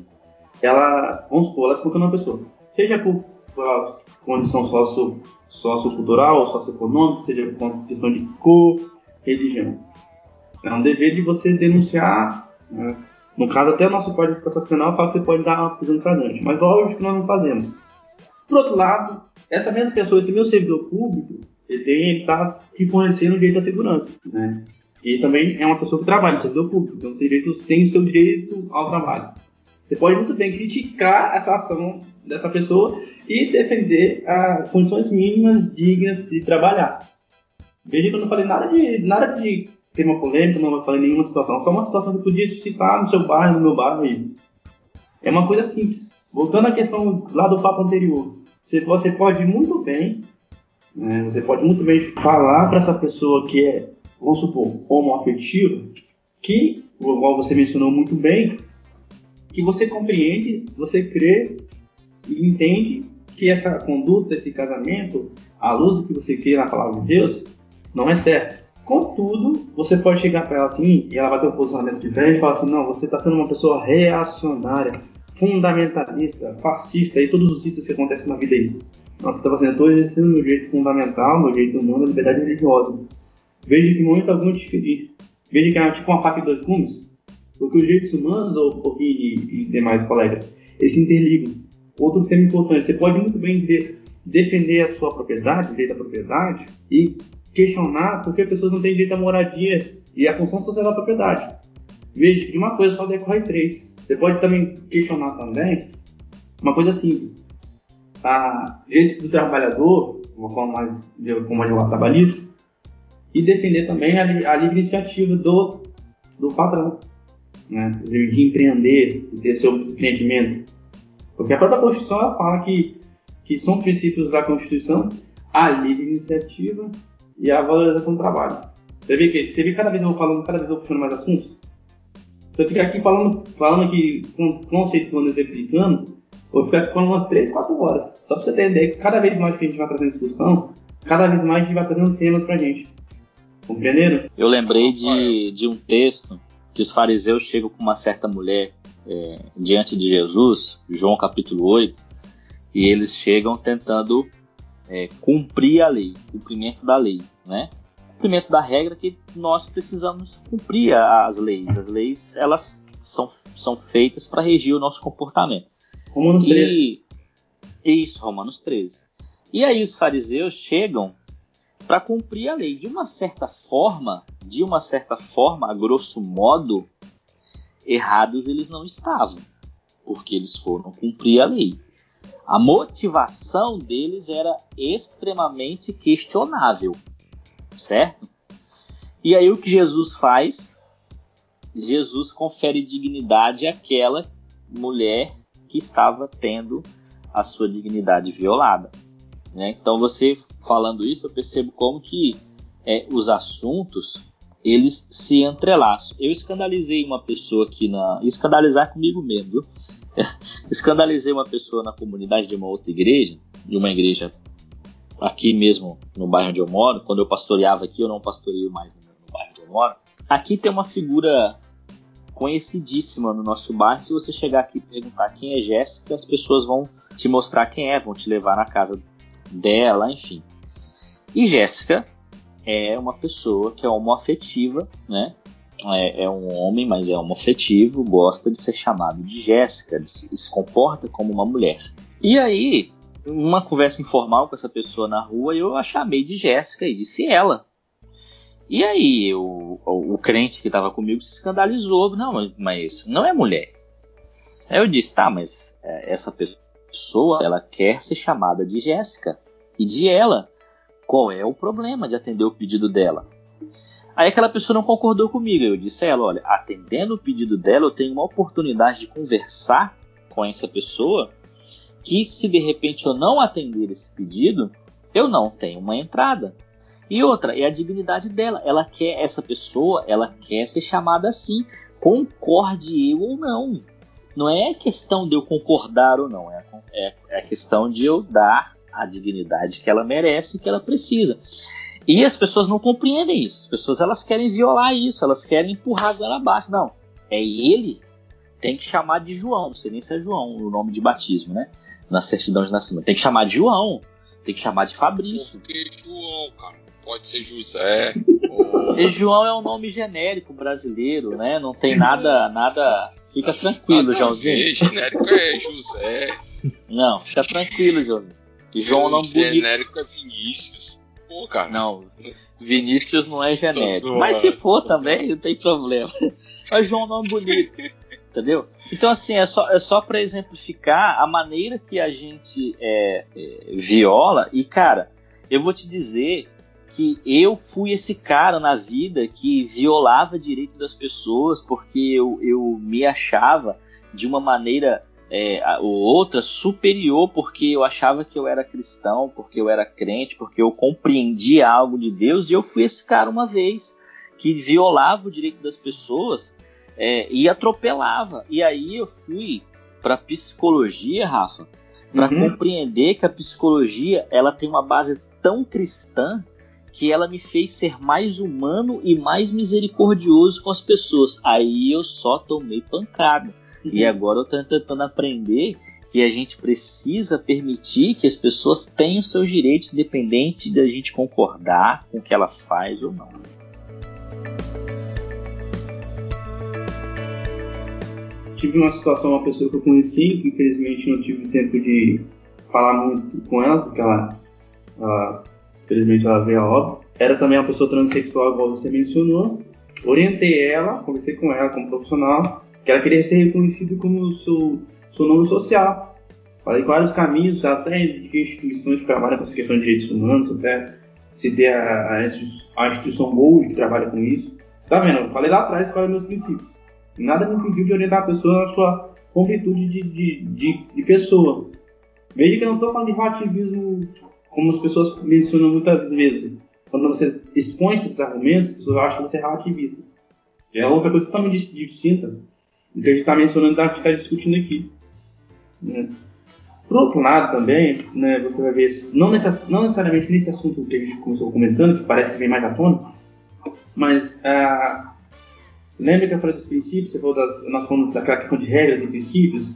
F: ela, vamos supor, ela espancando uma pessoa. Seja por, por condição socio, sociocultural, socioeconômica, seja por questão de cor, religião. É um dever de você denunciar né, no caso, até o nosso Código de Processo Penal fala que você pode dar uma prisão flagrante, mas lógico que nós não fazemos. Por outro lado, essa mesma pessoa, esse meu servidor público, ele está te fornecendo o direito à segurança, né? E também é uma pessoa que trabalha no servidor público, então tem, direito, tem o seu direito ao trabalho. Você pode muito bem criticar essa ação dessa pessoa e defender as condições mínimas dignas de trabalhar. Veja que eu não falei nada de, nada de tema polêmico, não falei nenhuma situação, só uma situação que podia citar no seu bairro, no meu bairro aí. É uma coisa simples. Voltando à questão lá do papo anterior, você, você pode muito bem, né, você pode muito bem falar para essa pessoa que é, vamos supor, homoafetiva, que, igual você mencionou muito bem, que você compreende, você crê e entende que essa conduta, esse casamento, à luz do que você crê na palavra de Deus, não é certo. Contudo, você pode chegar para ela assim e ela vai ter um posicionamento diferente e falar assim: não, você está sendo uma pessoa reacionária, fundamentalista, fascista e todos os itens que acontecem na vida aí. Nossa, você está fazendo, estou exercendo meu direito fundamental, meu direito humano, a liberdade religiosa. Veja que momento algum diferente. Veja que é tipo uma faca de dois gumes. Porque os direitos humanos, ou, e, e demais colegas, eles se interligam. Outro tema importante, você pode muito bem de, defender a sua propriedade, o direito à propriedade, e questionar por que pessoas não têm direito à moradia e à função social da propriedade. Veja que de uma coisa só decorre três. Você pode também questionar também uma coisa simples. A direitos do trabalhador, de uma forma mais como advogado trabalhista, e defender também a, a livre iniciativa do, do patrão, né? de empreender, de ter seu empreendimento. Porque a própria Constituição ela fala que, que são princípios da Constituição a livre iniciativa e a valorização do trabalho. Você vê que você vê cada vez eu vou falando, cada vez eu vou puxando mais assuntos. Se eu ficar aqui falando, falando aqui, conceituando, exemplificando, vou ficar falando umas 3, 4 horas. Só pra você ter ideia que cada vez mais que a gente vai trazendo discussão, cada vez mais a gente vai trazendo temas pra gente. Compreenderam?
E: Eu lembrei de, de um texto que os fariseus chegam com uma certa mulher é, diante de Jesus, João capítulo 8, e eles chegam tentando é, cumprir a lei, cumprimento da lei, né? Cumprimento da regra que nós precisamos cumprir as leis. As leis elas são, são feitas para regir o nosso comportamento.
F: Romanos 13.
E: E, isso, Romanos 13. E aí os fariseus chegam para cumprir a lei. De uma certa forma, de uma certa forma, a grosso modo, errados eles não estavam, porque eles foram cumprir a lei. A motivação deles era extremamente questionável, certo? E aí o que Jesus faz? Jesus confere dignidade àquela mulher que estava tendo a sua dignidade violada. Né? Então você falando isso, eu percebo como que é, os assuntos eles se entrelaçam. Eu escandalizei uma pessoa aqui na. Escandalizar comigo mesmo, viu? [LAUGHS] escandalizei uma pessoa na comunidade de uma outra igreja, de uma igreja aqui mesmo no bairro onde eu moro. Quando eu pastoreava aqui, eu não pastoreio mais no bairro onde eu moro. Aqui tem uma figura conhecidíssima no nosso bairro. Se você chegar aqui e perguntar quem é Jéssica, as pessoas vão te mostrar quem é, vão te levar na casa dela, enfim. E Jéssica é uma pessoa que é homoafetiva, né? É, é, um homem, mas é homoafetivo, gosta de ser chamado de Jéssica, se, se comporta como uma mulher. E aí, uma conversa informal com essa pessoa na rua, eu a chamei de Jéssica e disse ela. E aí, o, o, crente que estava comigo se escandalizou. Não, mas não é mulher. Aí eu disse, tá, mas é, essa pessoa, ela quer ser chamada de Jéssica. E de ela. Qual é o problema de atender o pedido dela? Aí aquela pessoa não concordou comigo. Eu disse a ela: olha, atendendo o pedido dela, eu tenho uma oportunidade de conversar com essa pessoa. Que se de repente eu não atender esse pedido, eu não tenho uma entrada. E outra, é a dignidade dela. Ela quer, essa pessoa, ela quer ser chamada assim, concorde eu ou não. Não é questão de eu concordar ou não, é, é, é a questão de eu dar a dignidade que ela merece, que ela precisa. E as pessoas não compreendem isso. As pessoas elas querem violar isso, elas querem empurrar ela abaixo. Não, é ele. Tem que chamar de João, não sei nem se é João o nome de batismo, né? Na certidão de nascimento. Tem que chamar de João, tem que chamar de Fabrício.
C: Porque João, cara, pode ser José.
E: ou... [LAUGHS] E João é um nome genérico brasileiro, né? Não tem nada, nada. Fica tranquilo, Joãozinho.
C: genérico é José.
E: Não, fica tranquilo, Joãozinho. João é um nome bonito.
C: genérico é Vinícius. Pô, cara.
E: Não, Vinícius não é genérico. Mas se for também, não tem problema. Mas João é um nome bonito. Entendeu? Então, assim, é só, é só para exemplificar a maneira que a gente é, é, viola. E, cara, eu vou te dizer que eu fui esse cara na vida que violava direito das pessoas porque eu, eu me achava de uma maneira é, outra superior porque eu achava que eu era cristão, porque eu era crente, porque eu compreendia algo de Deus e eu fui esse cara uma vez que violava o direito das pessoas é, e atropelava. E aí eu fui para psicologia, Rafa, para uhum. compreender que a psicologia ela tem uma base tão cristã que ela me fez ser mais humano e mais misericordioso com as pessoas. Aí eu só tomei pancada. E uhum. agora eu estou tentando aprender que a gente precisa permitir que as pessoas tenham seus direitos, independente da gente concordar com o que ela faz ou não.
F: Tive uma situação, uma pessoa que eu conheci, que infelizmente não tive tempo de falar muito com ela, porque ela, ela infelizmente ela veio a óbito. Era também uma pessoa transexual, igual você mencionou. Orientei ela, conversei com ela como profissional, que ela queria ser reconhecida como seu, seu nome social. Falei vários caminhos, até de instituições que trabalham com essa questão de direitos humanos, até citei a, a, a instituição Gold que trabalha com isso. Você tá vendo? Eu falei lá atrás quais eram meus princípios. Nada me impediu de orientar a pessoa na sua completude de, de, de, de pessoa. Veja que eu não estou falando de relativismo como as pessoas mencionam muitas vezes. Quando você expõe esses argumentos, as pessoas acham que você é relativista. É outra coisa totalmente distinta o que a gente está mencionando, a gente está discutindo aqui. Né? Por outro lado, também, né, você vai ver, não, necess, não, necessariamente nesse assunto que a gente começou comentando, que parece que vem mais à tona, mas ah, lembra que eu falei dos princípios, você falou das, nós falamos daquela questão de regras e princípios?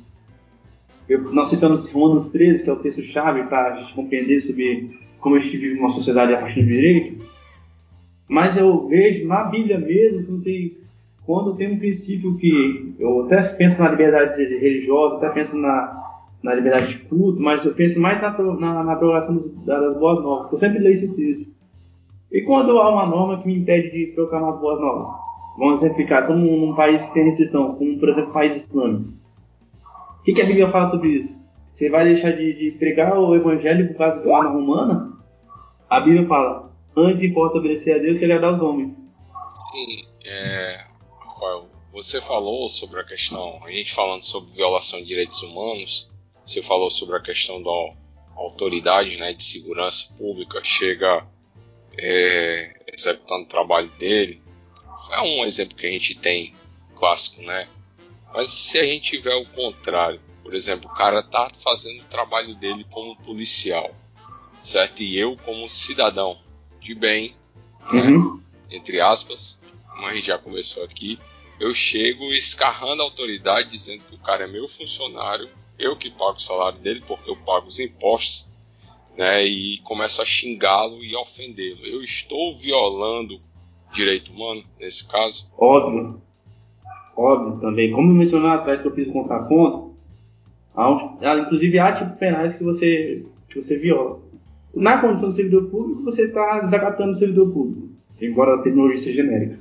F: Eu, nós citamos Romanos 13, que é o texto-chave para a gente compreender sobre como a gente vive uma sociedade a partir do direito. Mas eu vejo na Bíblia mesmo que não tem quando tem um princípio que eu até penso na liberdade religiosa, até penso na, na liberdade de culto, mas eu penso mais na, na, na programação das boas novas. Eu sempre leio esse texto. E quando há uma norma que me impede de proclamar as boas novas? Vamos exemplificar, como num país que tem restrição, como por exemplo o país islâmico. Que, que, a Bíblia fala sobre isso? Você vai deixar de, de pregar o evangelho por causa da arma romana? A Bíblia fala, antes importa obedecer a Deus que agradar aos homens.
C: Sim, é, Rafael, você falou sobre a questão, a gente falando sobre violação de direitos humanos, você falou sobre a questão da autoridade né, de segurança pública chega é, executando o trabalho dele. É um exemplo que a gente tem clássico, né? Mas se a gente tiver o contrário, por exemplo, o cara tá fazendo o trabalho dele como policial, certo? E eu como cidadão de bem, né? uhum. né? entre aspas, como a gente já começou aqui, eu chego escarrando a autoridade, dizendo que o cara é meu funcionário eu que pago o salário dele, porque eu pago os impostos, né? E começo a xingá-lo e ofendê-lo. Eu estou violando direito humano nesse caso?
F: Óbvio. Óbvio também. Como eu mencionei atrás que eu fiz contra ponto, há, um, há inclusive há tipos penais que você, que você viola. Na condição de servidor público, você está desacatando o servidor público, embora a terminologia seja genérica.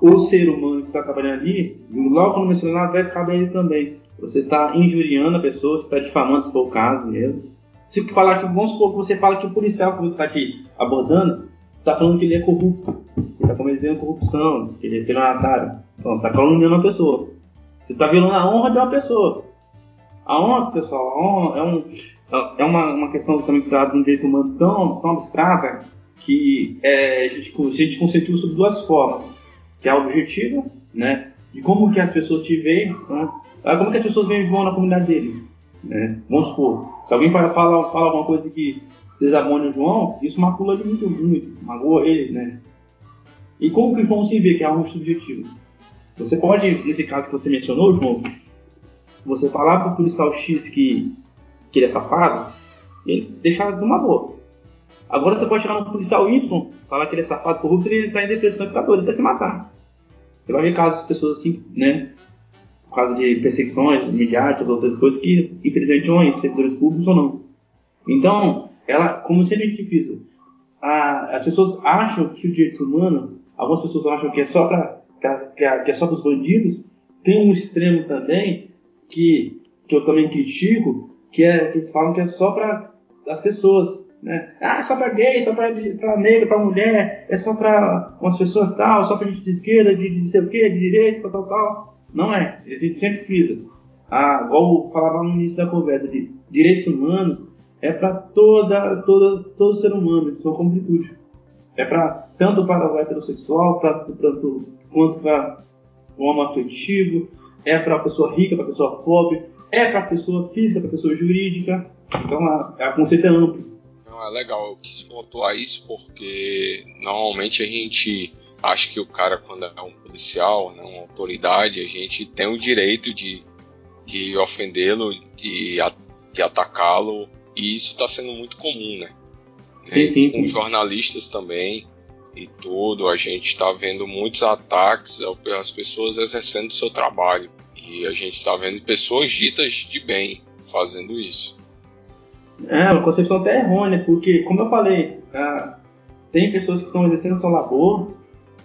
F: O ser humano que está trabalhando ali, logo quando mencionei lá atrás, cabe a ele também. Você está injuriando a pessoa, você está difamando, se for o caso mesmo. Se falar que, vamos supor que você fala que o policial que está aqui abordando, está falando que ele é corrupto, que está cometendo corrupção, que ele é estelionatário. Então, está caluniando uma pessoa. Você está violando a honra de uma pessoa. A honra, pessoal, a honra é, um, é uma, uma questão também de um direito humano tão, tão abstrata que é, a, gente, a gente conceitua sobre duas formas, que é a objetiva, né, de como que as pessoas te veem, né, como que as pessoas veem João na comunidade dele. Né? Vamos supor, se alguém fala, fala, fala alguma coisa que desabone o João, isso macula ele muito, muito, magoa ele, né? E como que o João se vê, que é algo subjetivo? Você pode, nesse caso que você mencionou, João, você falar para o policial X que, que ele é safado, ele deixar de uma boa. Agora você pode chegar no policial Y, falar que ele é safado, corrupto, ele está em depressão e fica doido, ele está se matar. Você vai ver casos de pessoas assim, né? Por causa de perseguições midiáticas, outras coisas que, infelizmente, são em servidores públicos ou não. Então, ela, como sempre diz, a, as pessoas acham que o direito humano, algumas pessoas acham que é só para que, é, só para os bandidos. Tem um extremo também que, que eu também critico, que é que eles falam que é só para as pessoas. Né? Ah, só para gay, só para negro, para mulher, é só para umas pessoas tal, só para gente de esquerda, de, de sei o que, de direita, tal, tal, tal. Não é. A gente sempre frisa. Ah, igual falava no início da conversa, de direitos humanos é para toda, toda, todo ser humano, em sua completude. É para tanto para o heterossexual, pra, pra, quanto para o homoafetivo, é para a pessoa rica, para a pessoa pobre, é para a pessoa física, para a pessoa jurídica. Então a, a conceito é amplo.
C: Não, é legal, eu quis pontuar isso porque normalmente a gente acha que o cara, quando é um policial, né, uma autoridade, a gente tem o direito de, de ofendê-lo, de, de atacá-lo, e isso está sendo muito comum, né?
F: Sim, sim,
C: com jornalistas também e tudo, a gente está vendo muitos ataques às pessoas exercendo o seu trabalho. E a gente está vendo pessoas ditas de bem fazendo isso.
F: É, uma concepção até errônea, porque, como eu falei, ah, tem pessoas que estão exercendo seu labor,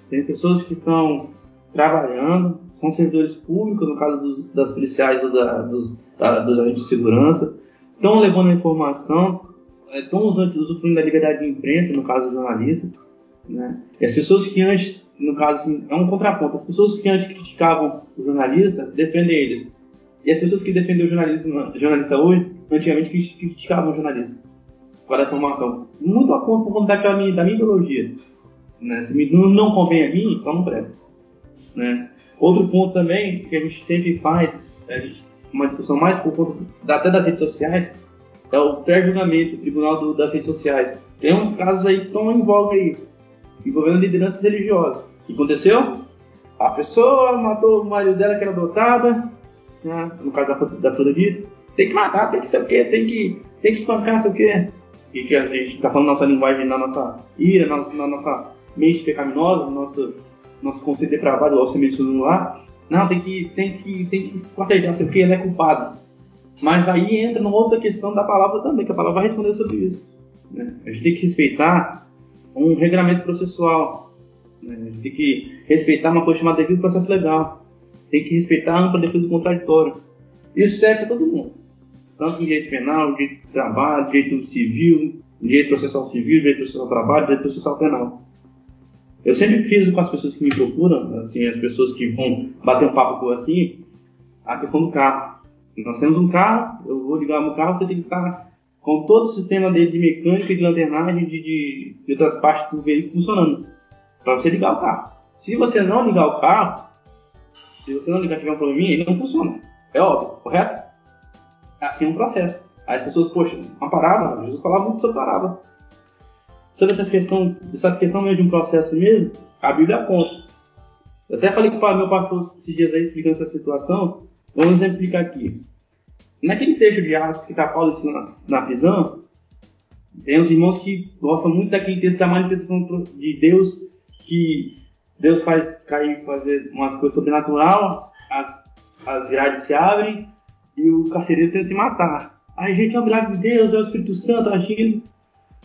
F: tem pessoas que estão trabalhando, são servidores públicos, no caso dos, das policiais ou da, dos, da, dos agentes de segurança, estão levando a informação, estão usando, usufruindo da liberdade de imprensa, no caso dos jornalistas, né? E as pessoas que antes, no caso, assim, é um contraponto, as pessoas que antes criticavam o jornalista, defendem eles. E as pessoas que defendem o jornalista, jornalista hoje, antigamente criticavam o jornalista. Para a informação. Muito a conta por conta daquela minha, da minha ideologia. Né? Se não, não convém a mim, então não presta. Né? Outro ponto também que a gente sempre faz, a gente, uma discussão mais por conta até das redes sociais, é o pré-julgamento, tribunal do, das redes sociais. Tem uns casos aí que estão em voga aí envolvendo lideranças religiosas. O que aconteceu? A pessoa matou o marido dela que era adotada, né? no caso da, da florista, tem que matar, tem que ser o quê, tem que, tem que espancar, sei o quê. E que a gente está falando nossa linguagem na nossa ira, na, na nossa mente pecaminosa, no nosso, nosso conceito depravado, igual você mencionou lá. Não, tem que, tem que, tem que proteger, sei o quê, ele é culpado. Mas aí entra numa outra questão da palavra também, que a palavra vai responder sobre isso. Né? A gente tem que respeitar um regramento processual. Né? Tem que respeitar uma coisa chamada devido processo legal. Tem que respeitar a ampla defesa do contraditório. Isso serve para todo mundo. Tanto em direito penal, direito de trabalho, direito civil, direito processual civil, direito processual trabalho, direito processual penal. Eu sempre fiz com as pessoas que me procuram, assim, as pessoas que vão bater um papo com assim, a questão do carro. Nós temos um carro, eu vou ligar no carro, você tem que estar com todo o sistema dele de mecânica, de lanternagem, de, de, de outras partes do veículo funcionando, para você ligar o carro. Se você não ligar o carro, se você não ligar tiver um probleminha, ele não funciona. É óbvio, correto? É assim um processo. Aí as pessoas, poxa, uma parábola, Jesus falava muito sobre parábola. Sobre essa questão, essa questão mesmo de um processo mesmo, a Bíblia aponta. Eu até falei com o meu pastor esses dias aí explicando essa situação. Vamos exemplificar aqui. Naquele trecho de Atos que está Paulo ensinando na, na prisão, tem uns irmãos que gostam muito daquele texto da manifestação de Deus, que Deus faz cair, fazer umas coisas sobrenaturais, as, as grades se abrem e o carcereiro tenta se matar. Aí, gente, é o milagre de Deus, é o Espírito Santo agindo.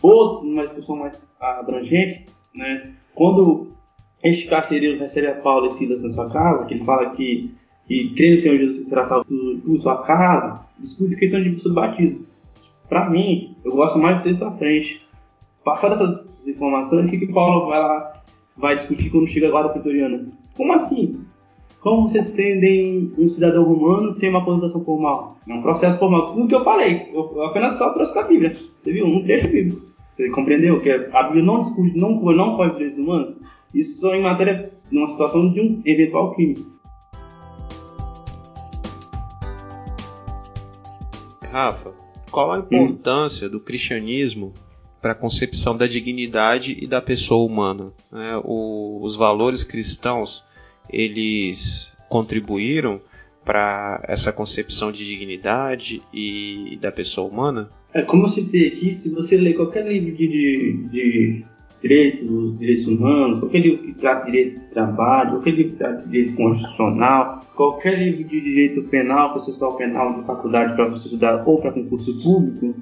F: Outros, numa discussão mais abrangente, né? Quando este carcereiro recebe a Paulo e Silas na sua casa, que ele fala que, que crê no Senhor Jesus será salvo por sua casa, discute questão de batismo. Para mim, eu gosto mais do texto à frente. Passar essas informações, o que, que Paulo vai lá, vai discutir quando chega lá da pretoriana? Como assim? Como vocês prendem um cidadão romano sem uma acusação formal? É um processo formal. Tudo que eu falei, eu apenas só trouxe da Bíblia. Você viu? Um trecho bíblico. Você compreendeu que a Bíblia não discute, não, não pode direitos humanos? Isso só em matéria, numa situação de um eventual crime.
B: Rafa, qual a importância hum. do cristianismo para a concepção da dignidade e da pessoa humana? É, o, os valores cristãos eles contribuíram para essa concepção de dignidade e da pessoa humana?
F: É como eu citei aqui, se você ler qualquer livro de, de, direitos, direitos humanos, qualquer livro que trata de direito de trabalho, qualquer livro que trata de direito constitucional, qualquer livro de direito penal, processual penal de faculdade para você estudar ou para concurso público,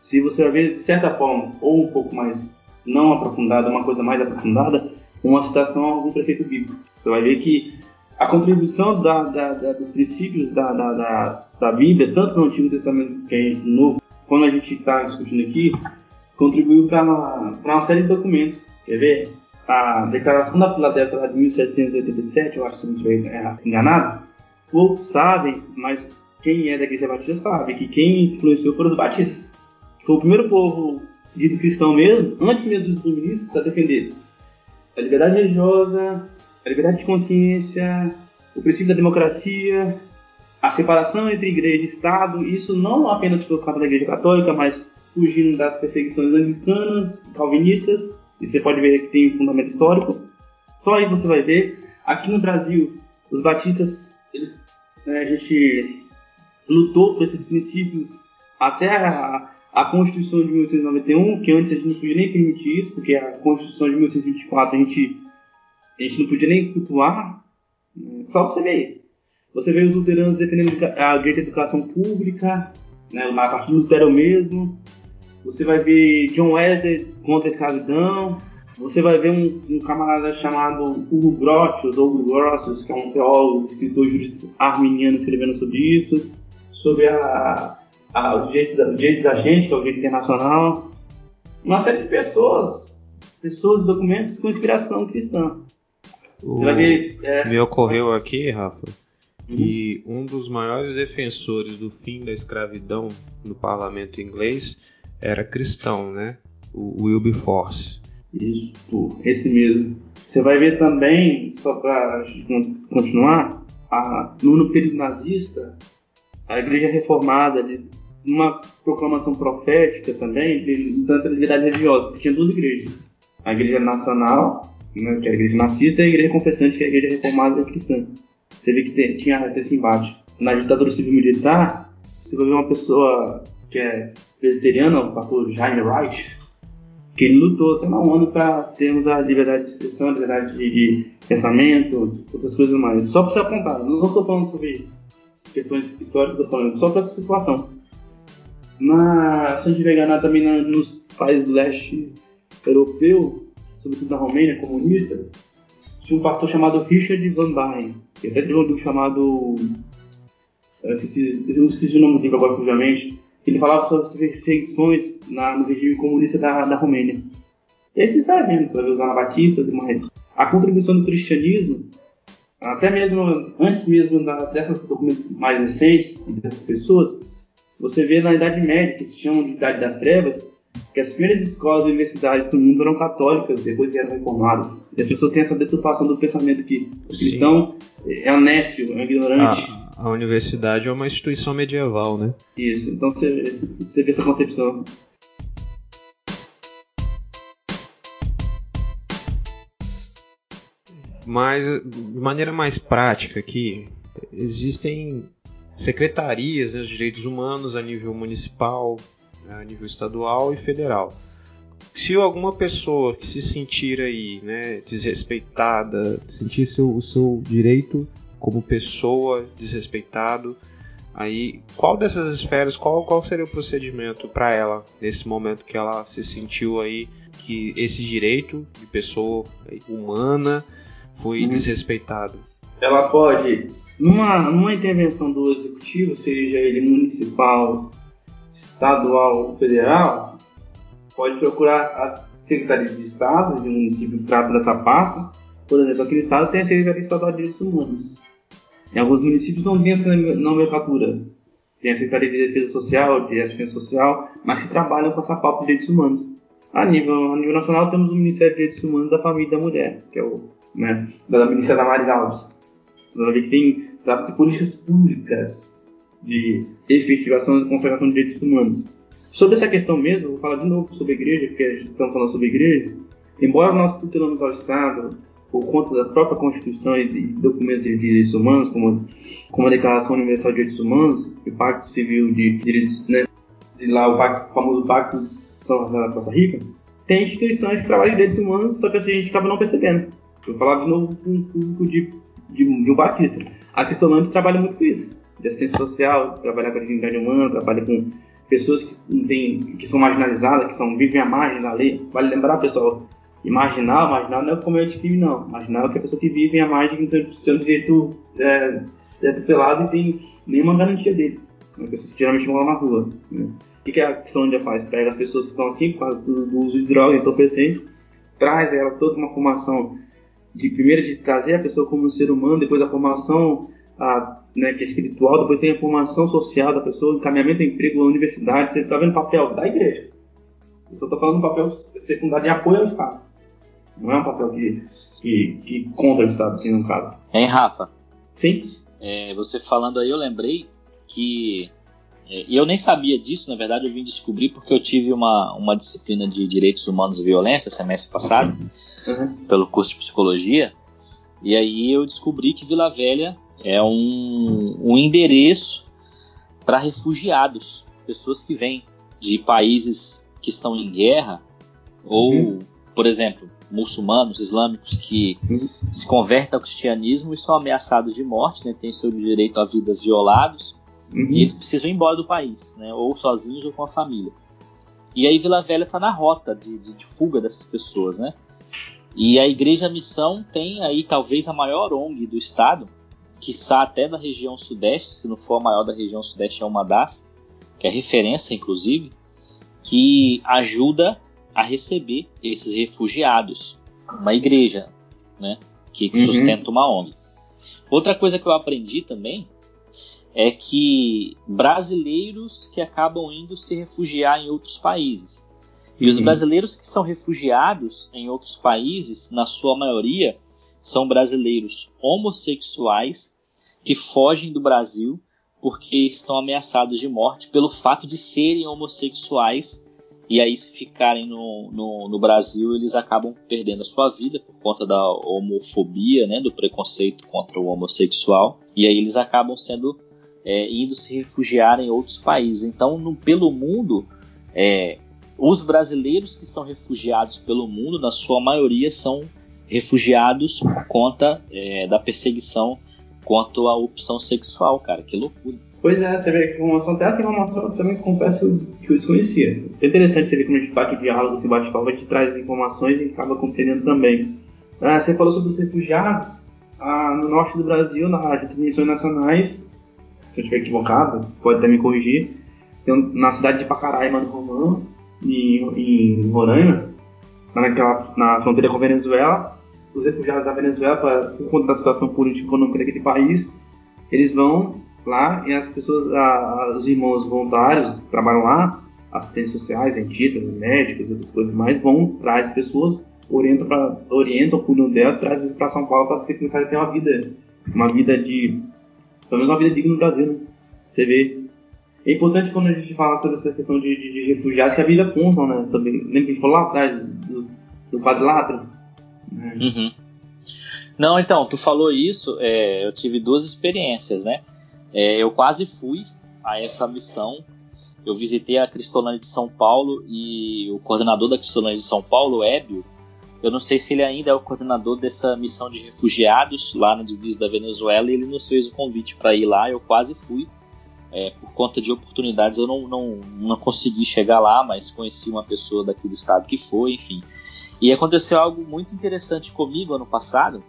F: se você vai ver de certa forma, ou um pouco mais não aprofundada, uma coisa mais aprofundada, uma citação a algum preceito bíblico. Você vai ver que a contribuição da, da, da, dos princípios da, da, da, Bíblia, tanto no Antigo Testamento que é no Novo, quando a gente está discutindo aqui, contribuiu para uma série de documentos. Quer ver? A Declaração da Filadélfia de 1787, eu acho que não estiver enganado, poucos sabem, mas quem é da Igreja Batista sabe que quem influenciou foram os batistas. Foi o primeiro povo dito cristão mesmo, antes mesmo dos iluministas, a defender a liberdade religiosa, a liberdade de consciência, o princípio da democracia, a separação entre igreja e Estado, isso não apenas por causa da Igreja Católica, mas fugindo das perseguições anglicanas, calvinistas, e você pode ver que tem um fundamento histórico. Só aí você vai ver. Aqui no Brasil, os batistas, eles, né, a gente lutou por esses princípios até a, a Constituição de 1891, que antes a gente não podia nem permitir isso, porque a Constituição de 1824 a gente, a gente não podia nem cultuar. Só você ver. Você vê os luteranos defendendo a direito de educação pública, né, a partir do Lutero mesmo. Você vai ver John Wesley contra a escravidão. Você vai ver um, um camarada chamado Hugo Grotius, ou Hugo Grotius, que é um teólogo, escritor jurista arminiano escrevendo sobre isso, sobre a, a, o, direito da, o da gente, que é o direito internacional. Uma série de pessoas, pessoas e documentos com inspiração cristã.
B: O... Você vai ver, é, Me ocorreu aqui, Rafa, que um dos maiores defensores do fim da escravidão no parlamento inglês era cristão, né? O Wilberforce.
F: Isso, esse mesmo. Você vai ver também, só para continuar, a, no período nazista, a Igreja Reformada, uma proclamação profética também, de tanta liberdade religiosa, porque tinha duas igrejas. A Igreja Nacional, né, que é a Igreja Nazista, e a Igreja Confessante, que é a Igreja Reformada Cristã. Você vê que tem, tinha esse embate. Na ditadura civil-militar, você vai ver uma pessoa que é presbiteriana, o pastor Jaime Wright, que ele lutou até na ONU para termos a liberdade de expressão, a liberdade de, de pensamento, outras coisas mais. Só para você apontar, não estou falando sobre questões históricas, estou falando só para essa situação. Na, se a gente pegar também na, nos países do leste europeu, sobretudo na Romênia comunista, tinha um pastor chamado Richard Van Baen, que até escreveu um livro chamado. Eu esqueci, eu esqueci o nome do livro agora, obviamente ele falava sobre as perseguições na, no regime comunista da, da Romênia. E aí sai vendo, você vai ver os anabatistas e demais. A contribuição do cristianismo, até mesmo antes mesmo da, dessas documentos mais recentes, dessas pessoas, você vê na Idade Média, que se chama de Idade das Trevas, que as primeiras escolas e universidades do mundo eram católicas, depois eram reformadas. E as pessoas têm essa deturpação do pensamento que o cristão é honesto, é ignorante.
B: Ah a universidade é uma instituição medieval, né?
F: Isso, então você, você vê essa concepção.
B: Mas, de maneira mais prática aqui, existem secretarias né, dos direitos humanos a nível municipal, a nível estadual e federal. Se alguma pessoa que se sentir aí né, desrespeitada, sentir seu, o seu direito como pessoa desrespeitado, aí qual dessas esferas, qual, qual seria o procedimento para ela nesse momento que ela se sentiu aí que esse direito de pessoa humana foi uhum. desrespeitado?
F: Ela pode, numa, numa intervenção do executivo, seja ele municipal, estadual ou federal, pode procurar a Secretaria de Estado de um município que trata dessa pasta. Por exemplo, aqui no estado tem a Secretaria Estadual de Direitos Humanos. Em alguns municípios não tem essa nomenclatura. Tem a Secretaria de Defesa Social, de Assistência Social, mas que trabalham com essa pauta de direitos humanos. A nível, a nível nacional temos o Ministério de Direitos Humanos da Família e da Mulher, que é o né, da Ministra Damares Alves. Você vai ver que tem de políticas públicas de efetivação e conservação de direitos humanos. Sobre essa questão mesmo, vou falar de novo sobre a igreja, porque a gente está falando sobre a igreja. Embora nós tutelamos ao Estado por conta da própria Constituição e documentos de direitos humanos, como, como a Declaração Universal de Direitos Humanos, o Pacto Civil de Direitos, né, de lá o, pacto, o famoso Pacto de São Rafael da Costa Rica, tem instituições que trabalham de direitos humanos, só que assim, a gente acaba não percebendo. Vou falar de novo com um público de, de, de um batista. A Cristolândia trabalha muito com isso, de assistência social, trabalhar com a dignidade humana, trabalha com pessoas que, tem, que são marginalizadas, que são, vivem à margem da lei. Vale lembrar, pessoal, que marginal, marginal não é como de crime, não. Marginal é que a pessoa que vive à margem do seu direito é, é e tem nenhuma garantia dele. É pessoas que geralmente moram na rua. Né? O que, a Cristolândia faz? Pega as pessoas que estão assim, por causa do, uso de drogas, entorpecentes, traz ela toda uma formação de primeiro de trazer a pessoa como um ser humano, depois a formação a, né, que é espiritual, depois tem a formação social da pessoa, encaminhamento ao emprego, à universidade, você está vendo o papel da igreja. Eu só estou falando do papel secundário de apoio ao Estado. Não é um papel que, que, que contra o Estado, assim, no caso.
E: Hein, Rafa?
F: Sim.
E: É, você falando aí, eu lembrei que. É, e eu nem sabia disso, na verdade, eu vim descobrir porque eu tive uma, uma disciplina de Direitos Humanos e Violência semestre passado, uhum. pelo curso de Psicologia, e aí eu descobri que Vila Velha é um, um endereço para refugiados, pessoas que vêm de países que estão em guerra, ou, uhum. por exemplo, muçulmanos, islâmicos que uhum. se convertem ao cristianismo e são ameaçados de morte, né, têm seu direito à vida violados, uhum. e eles precisam ir embora do país, né, ou sozinhos ou com a família. E aí Vila Velha está na rota de, de, de, fuga dessas pessoas, né? E a Igreja Missão tem aí talvez a maior ONG do estado, quiçá até da região sudeste, se não for a maior da região sudeste, é uma das, que é referência, inclusive, que ajuda a receber esses refugiados. Uma igreja, né, que uhum. sustenta uma ONG. Outra coisa que eu aprendi também é que brasileiros que acabam indo se refugiar em outros países. E uhum. os brasileiros que são refugiados em outros países, na sua maioria, são brasileiros homossexuais que fogem do Brasil porque estão ameaçados de morte pelo fato de serem homossexuais. E aí, se ficarem no, no, no Brasil, eles acabam perdendo a sua vida por conta da homofobia, né, do preconceito contra o homossexual. E aí, eles acabam sendo é, indo se refugiar em outros países. Então, no, pelo mundo, é, os brasileiros que são refugiados pelo mundo, na sua maioria, são refugiados por conta é, da perseguição quanto à opção sexual, cara. Que loucura.
F: Pois é, você vê que informação, até essa informação eu também confesso que eu desconhecia. É interessante você ver como a gente bate o diálogo, esse bate-papo, a gente traz informações e acaba compreendendo também. Ah, você falou sobre os refugiados. Ah, no norte do Brasil, nas transmissões nacionais, se eu estiver equivocado, pode até me corrigir, na cidade de Pacaraima, no Romão, em, em Roraima, naquela, na fronteira com a Venezuela, os refugiados da Venezuela, por conta da situação política e econômica daquele país, eles vão lá e as pessoas, a, os irmãos voluntários que trabalham lá, assistentes sociais, dentistas, médicos, outras coisas mais, vão, traz pessoas, orientam, pra, orientam cuidam dela, trazem para São Paulo para começar a ter uma vida, uma vida de, pelo menos uma vida digna no Brasil, né? Você vê. É importante quando a gente fala sobre essa questão de, de, de refugiados que a vida conta, né? Sobre, lembra que a gente falou lá atrás do, do quadrilátero?
E: Né? Uhum. Não, então, tu falou isso, é, eu tive duas experiências, né? É, eu quase fui a essa missão. Eu visitei a Cristolândia de São Paulo e o coordenador da Cristolândia de São Paulo, Ébio, eu não sei se ele ainda é o coordenador dessa missão de refugiados lá na divisa da Venezuela e ele nos fez o convite para ir lá. Eu quase fui. É, por conta de oportunidades eu não, não, não consegui chegar lá, mas conheci uma pessoa daqui do estado que foi, enfim. E aconteceu algo muito interessante comigo ano passado,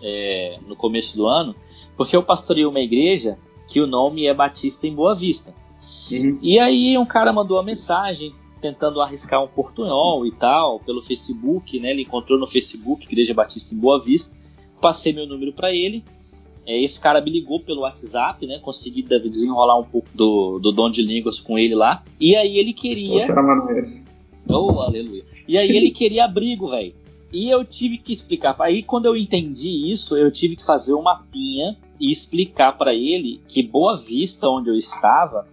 E: é, no começo do ano, porque eu pastorei uma igreja que o nome é Batista em Boa Vista. Uhum. E aí um cara mandou uma mensagem tentando arriscar um portunhol e tal, pelo Facebook, né? Ele encontrou no Facebook Igreja Batista em Boa Vista. Passei meu número para ele. É, esse cara me ligou pelo WhatsApp, né? Consegui desenrolar um pouco do, do dom de línguas com ele lá. E aí ele queria. Oh, aleluia. E aí ele queria abrigo, velho. E eu tive que explicar. Aí quando eu entendi isso, eu tive que fazer uma mapinha e explicar para ele que Boa Vista, onde eu estava,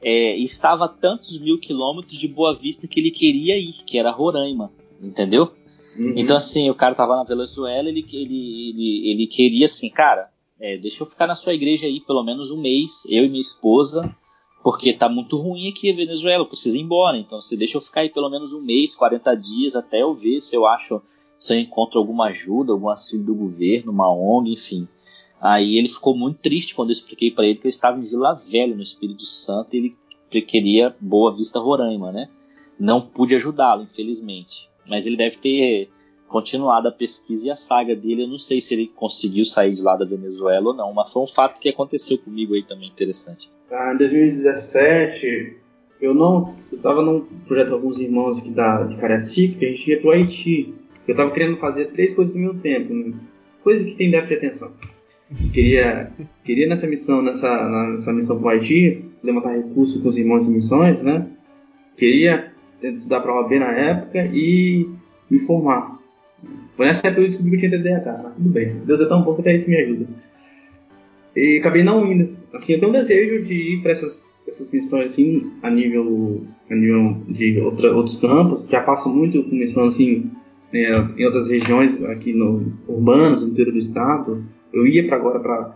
E: é, estava a tantos mil quilômetros de Boa Vista que ele queria ir, que era Roraima, entendeu? Uhum. Então, assim, o cara tava na Venezuela, ele, ele, ele, ele queria, assim, cara, é, deixa eu ficar na sua igreja aí pelo menos um mês, eu e minha esposa, porque tá muito ruim aqui a Venezuela, eu preciso ir embora. Então, você deixa eu ficar aí pelo menos um mês, 40 dias, até eu ver se eu acho, se eu encontro alguma ajuda, algum auxílio do governo, uma ONG, enfim. Aí ele ficou muito triste quando eu expliquei para ele que eu estava em Vila Velha, no Espírito Santo, e ele queria Boa Vista Roraima, né? Não pude ajudá-lo, infelizmente. Mas ele deve ter continuado a pesquisa e a saga dele. Eu não sei se ele conseguiu sair de lá da Venezuela ou não, mas foi um fato que aconteceu comigo aí também interessante.
F: Ah, em 2017, eu não. Eu tava num projeto com alguns irmãos aqui da, de Cariacica, que a gente ia pro Haiti. Eu tava querendo fazer três coisas ao mesmo tempo, né? Coisa que tem déficit de atenção queria, queria nessa missão, nessa, nessa missão para o Haiti, levantar recursos com os irmãos de missões, né? Queria estudar para a OAB na época e me formar. Foi nessa época eu descobri que eu tinha TDAH, mas tudo bem. Deus é tão bom que até isso me ajuda. E acabei não indo. Assim, eu tenho um desejo de ir para essas, essas missões assim, a nível, a nível de outra, outros campos. Já passo muito com missão assim, é, em outras regiões aqui no urbanos, no interior do estado eu ia para agora para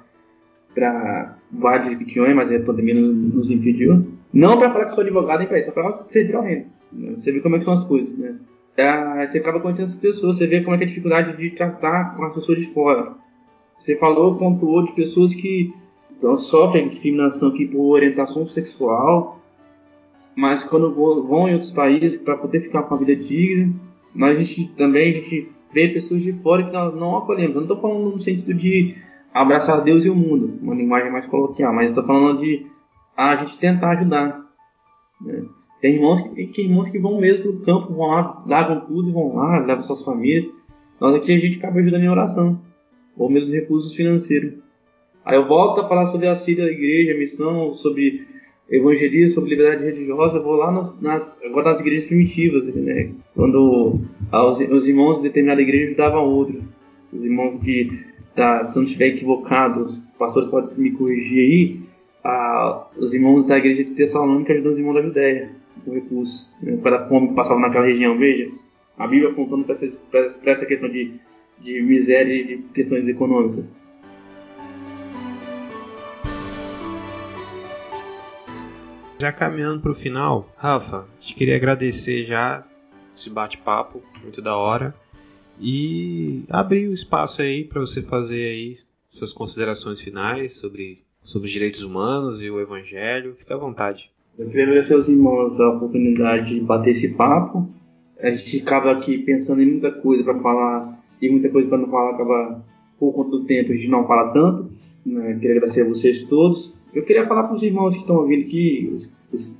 F: para Vale de Jequitinhonha, mas a pandemia nos impediu. Não para falar que sou advogado nem para isso, para servir ao reino. Você vê como é que são as coisas, né? É, você acaba conhecendo essas pessoas, você vê como é que é a dificuldade de tratar com as pessoas de fora. Você falou, pontuou de pessoas que sofrem discriminação aqui por orientação sexual, mas quando vão em outros países para poder ficar com a vida digna, mas a gente também a gente ver pessoas de fora que nós não acolhemos. Eu não estou falando no sentido de abraçar Deus e o mundo, uma linguagem mais coloquial, mas estou falando de a gente tentar ajudar. Né? Tem irmãos que, irmãos que vão mesmo para o campo, vão lá, largam tudo e vão lá, levam suas famílias. Nós aqui a gente acaba ajudando em oração, ou mesmo recursos financeiros. Aí eu volto a falar sobre a Síria da igreja, a missão, sobre evangelismo, sobre liberdade religiosa, eu vou lá nas, nas, agora nas igrejas primitivas, né? Quando os, os irmãos de determinada igreja ajudavam outro. Os irmãos que, tá, se eu não estiver equivocado, os pastores podem me corrigir aí, ah, os irmãos da igreja de Tessalônica ajudam os irmãos da Judéia com recursos, né, para a fome que passava naquela região. Veja, a Bíblia apontando para essa, essa questão de, de miséria e de questões econômicas.
B: Já caminhando para o final, Rafa, te queria agradecer já esse bate-papo, muito da hora, e abrir o espaço aí para você fazer aí suas considerações finais sobre, sobre os direitos humanos e o evangelho. Fique à vontade.
F: Eu queria agradecer aos irmãos a oportunidade de bater esse papo. A gente acaba aqui pensando em muita coisa para falar e muita coisa para não falar, acaba por conta do tempo a gente não fala tanto. Né? Queria agradecer a vocês todos. Eu queria falar para os irmãos que estão ouvindo aqui,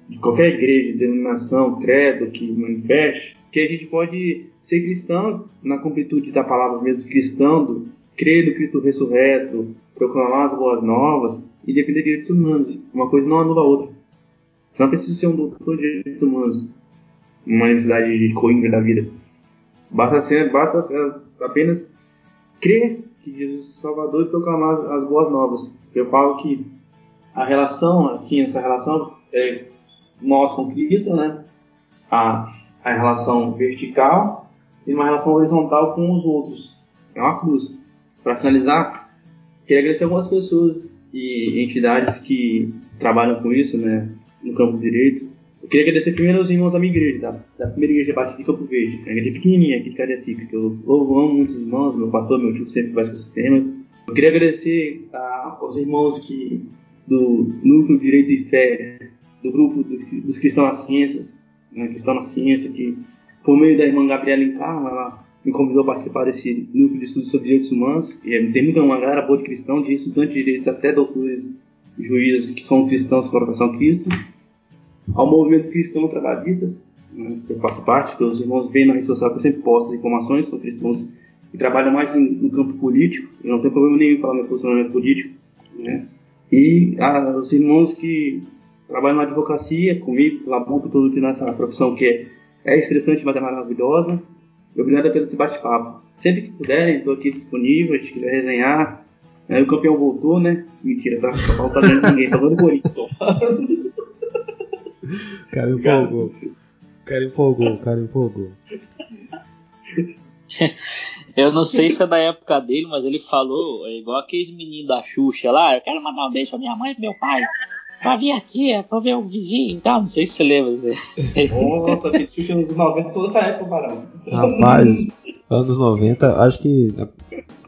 F: de qualquer igreja, denominação, credo que manifeste, que a gente pode ser cristão na completude da palavra mesmo, cristão, do, crer no Cristo ressurreto, proclamar as boas novas e defender direitos humanos. Uma coisa não anula a outra. Você não precisa ser um doutor de direitos humanos, uma universidade de Coimbra da vida. Basta, ser, basta é, apenas crer que Jesus é Salvador e proclamar as boas novas. Eu falo que a relação, assim, essa relação é nós com Cristo, né? A, a relação vertical e uma relação horizontal com os outros. É uma cruz. Para finalizar, queria agradecer algumas pessoas e entidades que trabalham com isso, né, no campo direito. Eu queria agradecer primeiro aos irmãos da minha igreja, da, da primeira igreja batista de Campo Verde, a igreja pequenininha aqui de Cariacica, que eu louvo, amo muitos irmãos, meu pastor, meu tio sempre faz com esses temas. Eu queria agradecer a, aos irmãos que do Núcleo Direito e Fé, do grupo dos, dos Cristãos nas Ciências, né, Cristão na Ciência, que por meio da irmã Gabriela Encarma, ela me convidou a participar desse núcleo de estudos sobre direitos humanos. E tem muita uma galera boa de cristão, de estudantes de direitos até doutores, juízes que são cristãos com coração Cristo. Ao movimento cristão trabalhistas, né, que eu faço parte, que os irmãos veem na rede social que eu sempre posto informações, são cristãos que trabalham mais em, no campo político, e não tem problema nenhum em falar meu posicionamento político. Né? E ah, os irmãos que trabalham na advocacia comigo, labuto produto nessa profissão que é, é estressante, mas é maravilhosa. Obrigado pelo esse bate-papo. Sempre que puderem, estou aqui disponível, se quiser resenhar. É, o campeão voltou, né? Mentira, tá? Só falta ninguém, só falando Corinthians. [LAUGHS]
G: Cara empolgou. Cara empolgou, cara empolgou. [LAUGHS]
E: Eu não sei se é da época dele, mas ele falou, é igual aqueles meninos da Xuxa lá, eu quero mandar um beijo pra minha mãe e pro meu pai, pra minha tia, pro meu vizinho e tal. Não sei se você lembra. Você... [LAUGHS]
F: Nossa, que Xuxa nos 90 toda essa época, Barão.
G: Rapaz, anos 90, acho que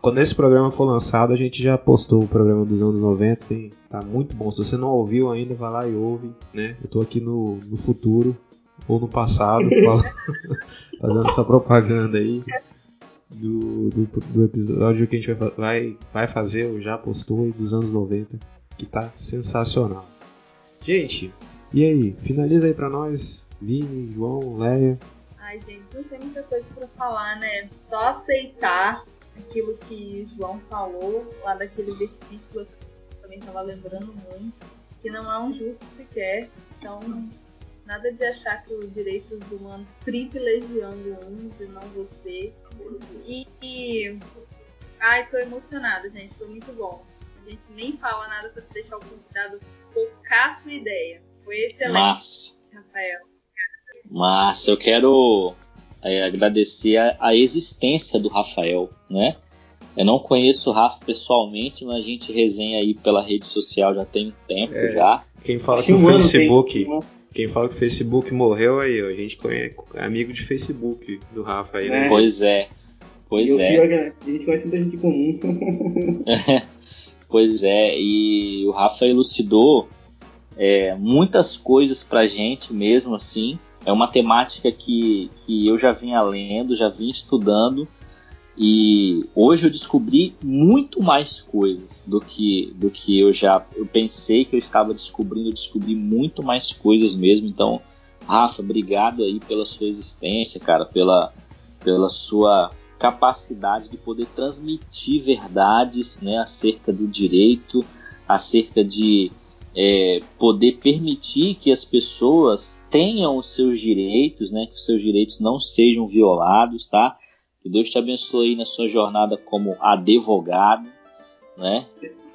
G: quando esse programa for lançado, a gente já postou o programa dos anos 90, tem, tá muito bom. Se você não ouviu ainda, vai lá e ouve, né? Eu tô aqui no, no futuro ou no passado, [LAUGHS] fazendo essa propaganda aí do, do, do, episódio que a gente vai, vai, vai fazer, ou já postou, dos anos 90, que tá sensacional. Gente, e aí? Finaliza aí pra nós, Vini, João, Leia.
D: Ai, gente, não tem muita coisa pra falar, né? Só aceitar aquilo que João falou, lá daquele versículo que eu também estava lembrando muito, que não é um justo sequer. Então, nada de achar que os direitos humanos privilegiando uns e não você. E, e ai, tô emocionada, gente, foi muito bom. A gente nem fala nada para deixar o convidado focar a sua ideia. Foi excelente,
E: Mas,
D: Rafael.
E: mas eu quero é, agradecer a, a existência do Rafael, né? Eu não conheço o Rafa pessoalmente, mas a gente resenha aí pela rede social já tem um tempo
G: É.
E: já.
G: Quem fala
F: Acho
G: que o Facebook.
F: tem-
G: Quem fala que o Facebook morreu aí, ó. A gente conhece, é amigo de Facebook do Rafa aí, né?
F: É.
E: Pois é. Pois
F: e o
E: é.
F: pior é que a gente conhece muita gente comum. [LAUGHS]
E: Pois é, e o Rafa elucidou é, muitas coisas pra gente mesmo assim. É uma temática que, que eu já vinha lendo, já vinha estudando e hoje eu descobri muito mais coisas do que, do que eu já eu pensei que eu estava descobrindo. Eu descobri muito mais coisas mesmo. Então, Rafa, obrigado aí pela sua existência, cara, pela, pela sua capacidade de poder transmitir verdades né, acerca do direito, acerca de é, poder permitir que as pessoas tenham os seus direitos, né, que os seus direitos não sejam violados, tá? Que Deus te abençoe aí na sua jornada como advogado, né?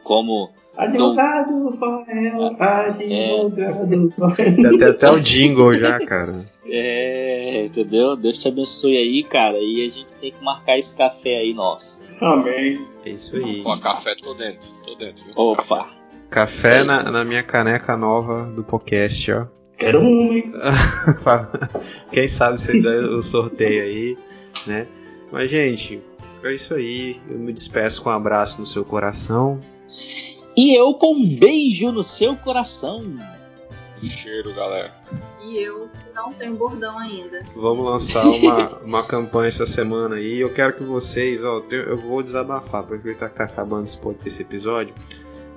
E: Como
F: Advogado, Rafael, advogado, Rafael.
G: Já tem até o jingle já, [LAUGHS] cara.
E: é, entendeu? Deus te abençoe aí, cara. E a gente tem que marcar esse café aí nosso.
F: Amém.
G: É isso aí.
C: Pô, café tô dentro, tô dentro, viu?
E: Opa.
G: Café na, na minha caneca nova do podcast, ó.
F: Quero um, hein? [LAUGHS]
G: Quem sabe você dá o sorteio aí, né? Mas, gente, é isso aí. Eu me despeço com um abraço no seu coração.
E: E eu com um beijo no seu coração.
C: Cheiro, galera.
D: E eu não tenho bordão ainda.
G: Vamos lançar uma, uma campanha essa semana aí. Eu quero que vocês, ó, eu eu vou desabafar, porque ele tá, tá acabando esse episódio.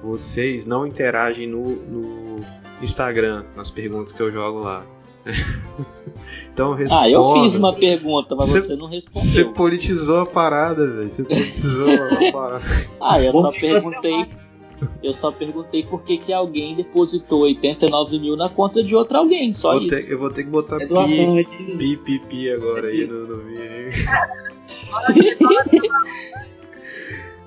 G: Vocês não interagem no, no Instagram, nas perguntas que eu jogo lá. [LAUGHS] então responda.
E: Ah, eu fiz uma pergunta, mas
G: Você-
E: você não
G: Você
E: respondeu.
G: politizou a parada, velho. Você politizou a [LAUGHS] parada.
E: Ah, eu só
F: que
E: perguntei. Eu só perguntei por que, que alguém depositou 89 mil na conta de outro alguém, só
G: Vou
E: isso.
G: ter- eu vou ter que botar
F: É
G: pi,
F: é
G: pi, pi, pi agora aí no, no vídeo. [LAUGHS]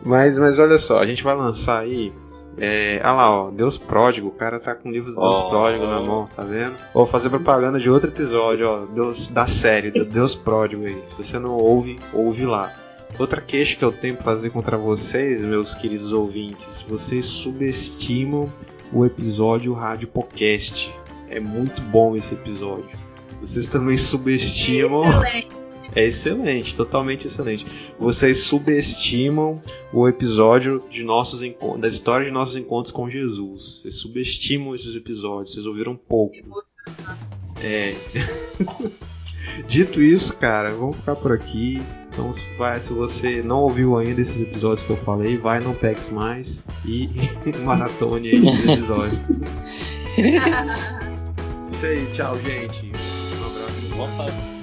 G: Mas, mas olha só, a gente vai lançar aí. É, ah lá, ó, Deus Pródigo, o cara tá com o livro do Deus
E: Oh.
G: Pródigo na mão, tá vendo? Vou fazer propaganda de outro episódio, ó, Deus, da série, do Deus Pródigo aí. Se você não ouve, ouve lá. Outra queixa que eu tenho pra fazer contra vocês, meus queridos ouvintes, vocês subestimam o episódio Rádio Podcast. É muito bom esse episódio. Vocês também subestimam. É excelente, totalmente excelente. Vocês subestimam o episódio de nossos encontros, da história de nossos encontros com Jesus. Vocês subestimam esses episódios, vocês ouviram pouco. É. [LAUGHS] Dito isso, cara, vamos ficar por aqui. Então, se, vai, se você não ouviu ainda esses episódios que eu falei, vai no PEX mais e [LAUGHS] maratone aí esses episódios. [LAUGHS] Isso aí, tchau, gente. Um abraço.
E: Vamos fazer.